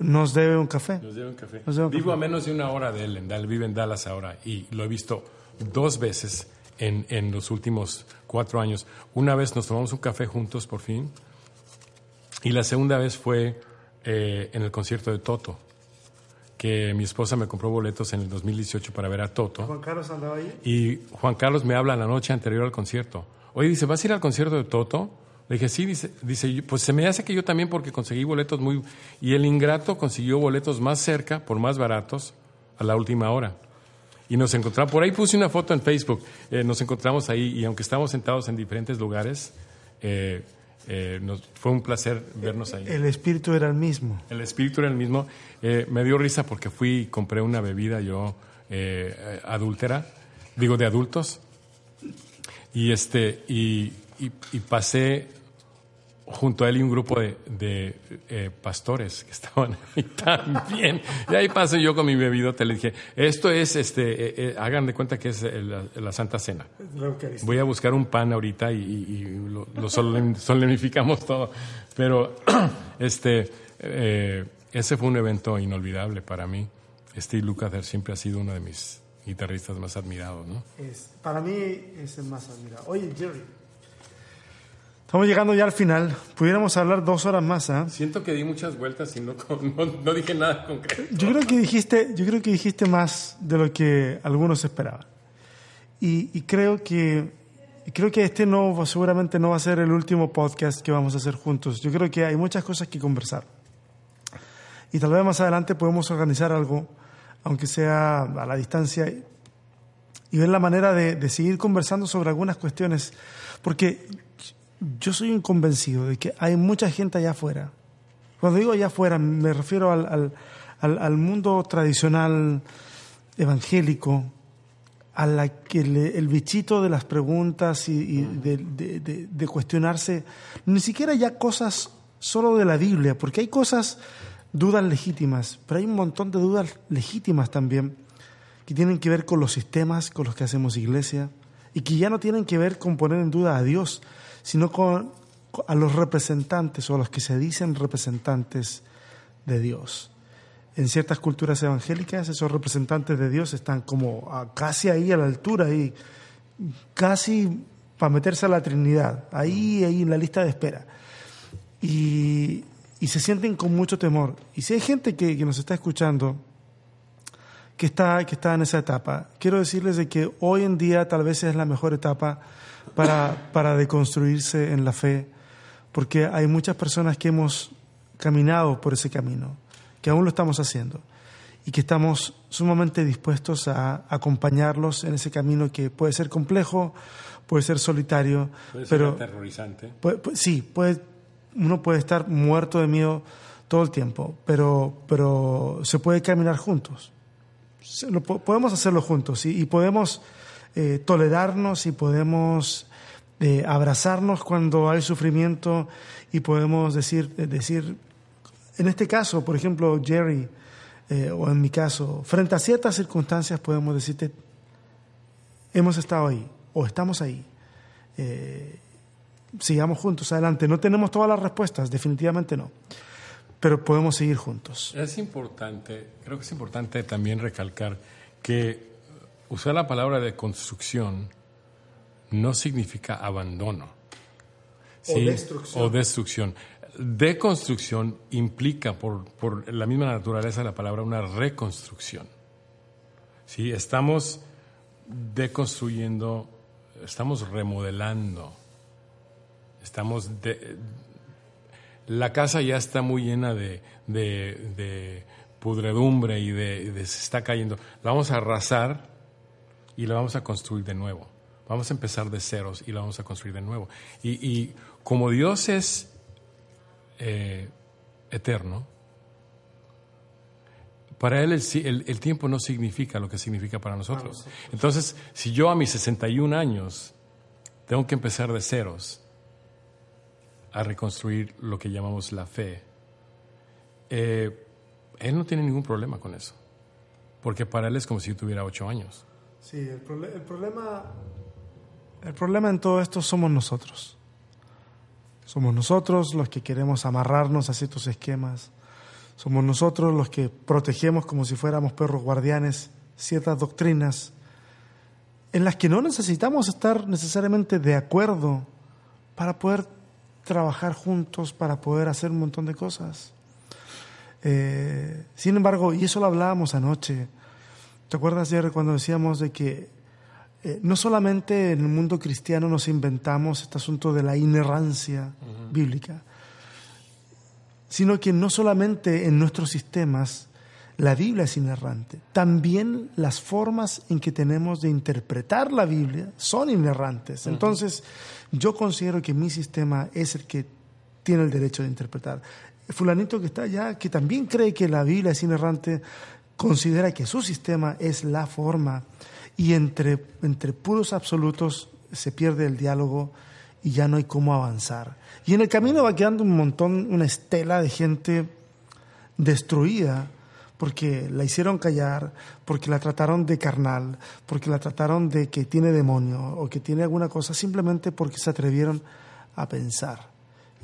nos debe un café. Nos debe un café. Nos debe un Vivo café. a menos de una hora de él, en Dallas, vive en Dallas ahora, y lo he visto dos veces en, en los últimos cuatro años. Una vez nos tomamos un café juntos, por fin, y la segunda vez fue eh, en el concierto de Toto, que mi esposa me compró boletos en el 2018 para ver a Toto. Juan Carlos andaba ahí. Y Juan Carlos me habla la noche anterior al concierto. Oye, dice, ¿vas a ir al concierto de Toto? Le dije, sí, dice, dice, "Yo- pues se me hace que yo también porque conseguí boletos muy... Y el ingrato consiguió boletos más cerca, por más baratos, a la última hora. Y nos encontramos, por ahí puse una foto en Facebook, eh, nos encontramos ahí y aunque estábamos sentados en diferentes lugares, eh, eh, nos- fue un placer vernos ahí. El espíritu era el mismo. El espíritu era el mismo. Eh, me dio risa porque fui y compré una bebida yo eh, adúltera, digo de adultos, y este y, y- y pasé junto a él y un grupo de, de, eh, pastores que estaban ahí también. Y ahí pasé yo con mi bebidota, le dije, esto es, este, eh, eh, hagan de cuenta que es la, la Santa Cena. Voy a buscar un pan ahorita y, y- y lo, lo solemn- solemnificamos todo. Pero este, ese fue un evento inolvidable para mí. Steve Lukather siempre ha sido uno de mis guitarristas más admirados, ¿no? Es- para mí es el más admirado. Oye, Jerry. Estamos llegando ya al final. Pudiéramos hablar dos horas más, ¿ah? Siento que di muchas vueltas y no, no, no dije nada concreto. Yo creo que dijiste, yo creo que dijiste más de lo que algunos esperaban. Y, y creo que y creo que este no seguramente no va a ser el último podcast que vamos a hacer juntos. Yo creo que hay muchas cosas que conversar. Y tal vez más adelante podemos organizar algo, aunque sea a la distancia, y ver la manera de, de seguir conversando sobre algunas cuestiones. Porque yo soy un convencido de que hay mucha gente allá afuera. Cuando digo allá afuera, me refiero al, al, al- al mundo tradicional evangélico, a la que le- el bichito de las preguntas y, y de, de- de- de cuestionarse, ni siquiera ya cosas solo de la Biblia, porque hay cosas, dudas legítimas, pero hay un montón de dudas legítimas también que tienen que ver con los sistemas con los que hacemos iglesia y que ya no tienen que ver con poner en duda a Dios, sino con, a los representantes o a los que se dicen representantes de Dios. En ciertas culturas evangélicas esos representantes de Dios están como a- casi ahí a la altura, ahí, casi para meterse a la Trinidad, ahí, ahí en la lista de espera. Y, y se sienten con mucho temor. Y si hay gente que, que nos está escuchando, que está, que está en esa etapa. Quiero decirles de que hoy en día tal vez es la mejor etapa para, para deconstruirse en la fe, porque hay muchas personas que hemos caminado por ese camino, que aún lo estamos haciendo, y que estamos sumamente dispuestos a acompañarlos en ese camino que puede ser complejo, puede ser solitario, Puede ser pero aterrorizante. Puede- puede- sí, puede, uno puede estar muerto de miedo todo el tiempo, pero, pero se puede caminar juntos. Se- lo po- podemos hacerlo juntos y, y podemos eh, tolerarnos y podemos eh, abrazarnos cuando hay sufrimiento y podemos decir, eh, decir, en este caso, por ejemplo, Jerry, o en mi caso, frente a ciertas circunstancias podemos decirte, hemos estado ahí o estamos ahí. Sigamos juntos, adelante. No tenemos todas las respuestas, definitivamente no, pero podemos seguir juntos. Es importante, creo que es importante también recalcar que usar la palabra de construcción no significa abandono, ¿sí? destrucción. O destrucción. Deconstrucción implica, por, por la misma naturaleza de la palabra, una reconstrucción. ¿Sí? Estamos deconstruyendo, estamos remodelando, estamos de- la casa ya está muy llena de, de- de pudredumbre y de, de- se está cayendo. La vamos a arrasar y la vamos a construir de nuevo. Vamos a empezar de ceros y la vamos a construir de nuevo. Y, y como Dios es eh, eterno, para Él el, el- el tiempo no significa lo que significa para nosotros. Entonces, si yo a mis 61 años tengo que empezar de ceros a reconstruir lo que llamamos la fe, eh, Él no tiene ningún problema con eso. Porque para Él es como si yo tuviera ocho años. Sí, el, problema el problema en todo esto somos nosotros. Somos nosotros los que queremos amarrarnos a ciertos esquemas. Somos nosotros los que protegemos como si fuéramos perros guardianes ciertas doctrinas en las que no necesitamos estar necesariamente de acuerdo para poder trabajar juntos, para poder hacer un montón de cosas. Eh, sin embargo, y eso lo hablábamos anoche, ¿Te acuerdas, Jerry, cuando decíamos de que eh, no solamente en el mundo cristiano nos inventamos este asunto de la inerrancia bíblica, sino que no solamente en nuestros sistemas la Biblia es inerrante, también las formas en que tenemos de interpretar la Biblia son inerrantes. Entonces, yo considero que mi sistema es el que tiene el derecho de interpretar. Fulanito que está allá, que también cree que la Biblia es inerrante, considera que su sistema es la forma y entre, entre puros absolutos se pierde el diálogo y ya no hay cómo avanzar. Y en el camino va quedando un montón, una estela de gente destruida porque la hicieron callar, porque la trataron de carnal, porque la trataron de que tiene demonio o que tiene alguna cosa, simplemente porque se atrevieron a pensar.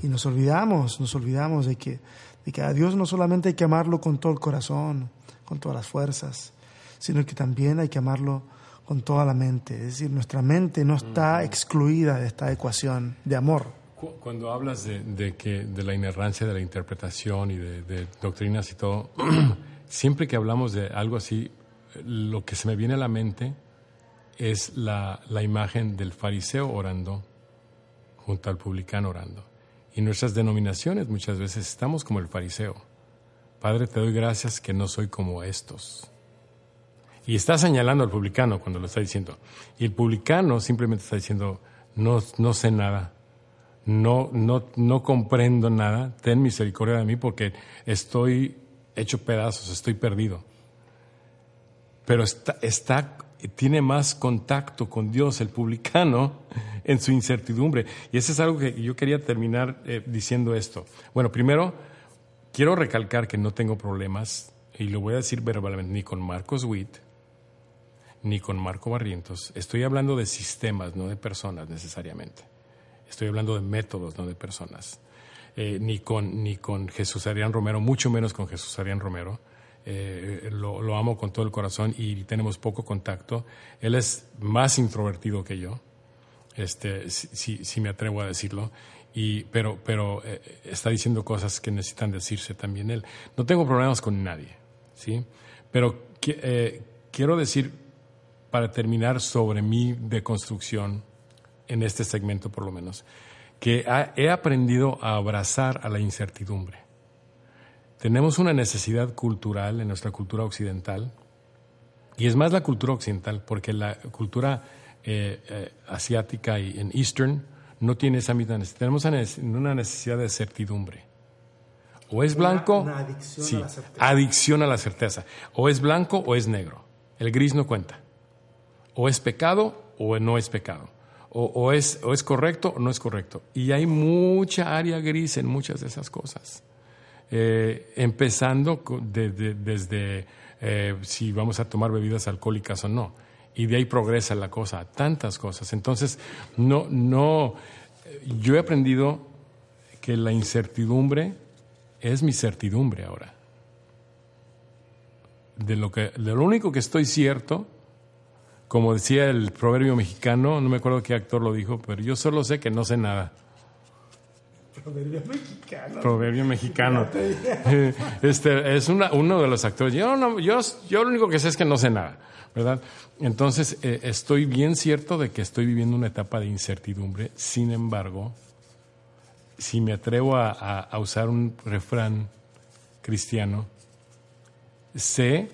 Y nos olvidamos, nos olvidamos de que, de que a Dios no solamente hay que amarlo con todo el corazón, con todas las fuerzas, sino que también hay que amarlo con toda la mente. Es decir, nuestra mente no está excluida de esta ecuación de amor. Cu- Cuando hablas de, de que, de la inerrancia de la interpretación y de, de doctrinas y todo, siempre que hablamos de algo así, lo que se me viene a la mente es la, la imagen del fariseo orando junto al publicano orando. Y nuestras denominaciones muchas veces estamos como el fariseo. Padre, te doy gracias que no soy como estos. Y está señalando al publicano cuando lo está diciendo. Y el publicano simplemente está diciendo, no, no sé nada, no, no, no comprendo nada, ten misericordia de mí porque estoy hecho pedazos, estoy perdido. Pero está, está, tiene más contacto con Dios el publicano en su incertidumbre. Y eso es algo que yo quería terminar eh, diciendo esto. Bueno, primero, quiero recalcar que no tengo problemas, y lo voy a decir verbalmente, ni con Marcos Witt, ni con Marco Barrientos. Estoy hablando de sistemas, no de personas necesariamente. Estoy hablando de métodos, no de personas. Eh, ni, con, ni con Jesús Adrián Romero, mucho menos con Jesús Adrián Romero. Eh, lo, amo con todo el corazón y tenemos poco contacto. Él es más introvertido que yo, este, si me atrevo a decirlo. Y, pero pero eh, está diciendo cosas que necesitan decirse también él. No tengo problemas con nadie, ¿sí? Pero eh, quiero decir, para terminar sobre mi deconstrucción, en este segmento por lo menos, que ha- he aprendido a abrazar a la incertidumbre. Tenemos una necesidad cultural en nuestra cultura occidental, y es más la cultura occidental, porque la cultura eh, eh, asiática y en Eastern no tiene esa misma necesidad. Tenemos una nece- una necesidad de certidumbre. O es blanco, una adicción a sí, la certeza. adicción a la certeza. O es blanco o es negro. El gris no cuenta. O es pecado o no es pecado. O, o es, o es correcto o no es correcto. Y hay mucha área gris en muchas de esas cosas. Eh, empezando co- de- de- desde eh, si vamos a tomar bebidas alcohólicas o no. Y de ahí progresa la cosa, tantas cosas. Entonces, no, no, yo he aprendido que la incertidumbre es mi certidumbre ahora. De lo, que, de lo único que estoy cierto, como decía el proverbio mexicano, no me acuerdo qué actor lo dijo, pero yo solo sé que no sé nada. Proverbio mexicano. Proverbio mexicano. Este es una- uno de los actores. Yo, no, yo, yo lo único que sé es que no sé nada, ¿verdad? Entonces, eh, estoy bien cierto de que estoy viviendo una etapa de incertidumbre. Sin embargo, si me atrevo a, usar un refrán cristiano, sé,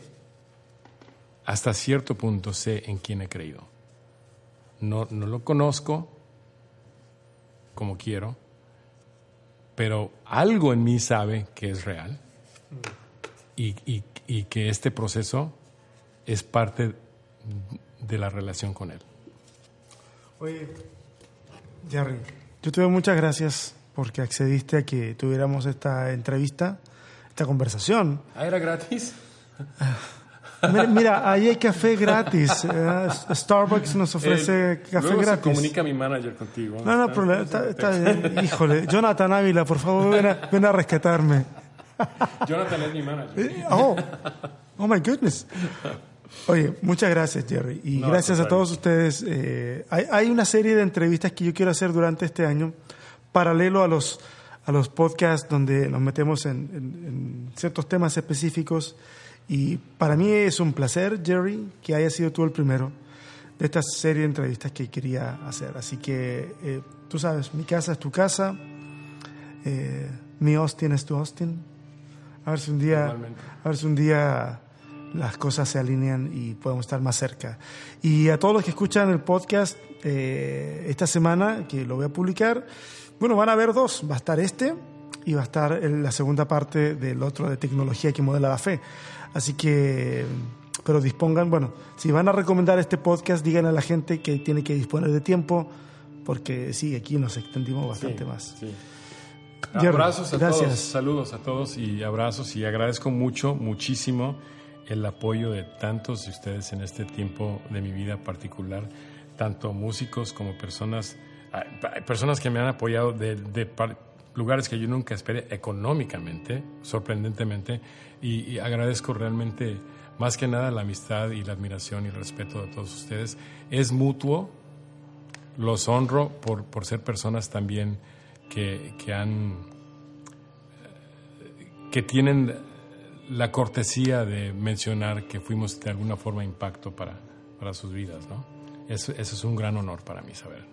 hasta cierto punto sé en quién he creído. No, no lo conozco como quiero, pero algo en mí sabe que es real y- y que este proceso es parte de la relación con él. Oye, Jerry, yo te doy muchas gracias porque accediste a que tuviéramos esta entrevista, esta conversación. ¿Ah, era gratis? Mira, mira, ahí hay café gratis. eh, Starbucks nos ofrece café Luego se gratis. comunica mi manager contigo. No, no, problema. Está, está bien. Híjole, Jonathan Ávila, por favor, ven a, ven a rescatarme. Jonathan es mi manager. Oh, oh my goodness. Oye, muchas gracias, Jerry. Y No, gracias a todos ustedes. Eh, hay, hay una serie de entrevistas que yo quiero hacer durante este año, paralelo a los, a los podcasts donde nos metemos en, en- en ciertos temas específicos. Y para mí es un placer, Jerry, que haya sido tú el primero de esta serie de entrevistas que quería hacer. Así que eh, tú sabes, mi casa es tu casa, eh, mi Austin es tu Austin. A ver si un día, a ver si un día las cosas se alinean y podemos estar más cerca. Y a todos los que escuchan el podcast eh, esta semana, que lo voy a publicar, bueno, van a haber dos. Va a estar este y va a estar la segunda parte del otro de tecnología que modela la fe. Así que, pero dispongan, bueno, si van a recomendar este podcast, digan a la gente que tiene que disponer de tiempo, porque sí, aquí nos extendimos bastante más. Sí. Abrazos a gracias. todos, saludos a todos y abrazos y agradezco mucho, muchísimo el apoyo de tantos de ustedes en este tiempo de mi vida particular, tanto músicos como personas, hay personas que me han apoyado de, de lugares que yo nunca esperé económicamente, sorprendentemente, y, y agradezco realmente más que nada la amistad y la admiración y el respeto de todos ustedes. Es mutuo, los honro por, por ser personas también que, que han que tienen la cortesía de mencionar que fuimos de alguna forma impacto para, para sus vidas, ¿no? Eso, eso es un gran honor para mí saber.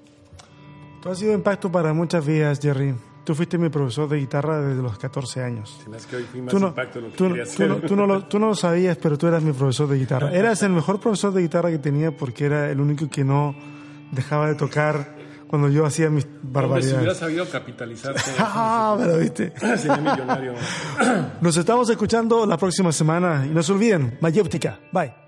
Tú has sido impacto para muchas vidas, Jerry. Tú fuiste mi profesor de guitarra desde los 14 años. que hoy fui más Tú no, tú, no- tú no- tú no lo, tú no lo sabías, pero tú eras mi profesor de guitarra. Eras el mejor profesor de guitarra que tenía porque era el único que no dejaba de tocar cuando yo hacía mis si hubiera barbaridades. sabido capitalizarte, Ah, pero viste. sería millonario. Nos estamos escuchando la próxima semana y no se olviden, Mayéutica. Bye.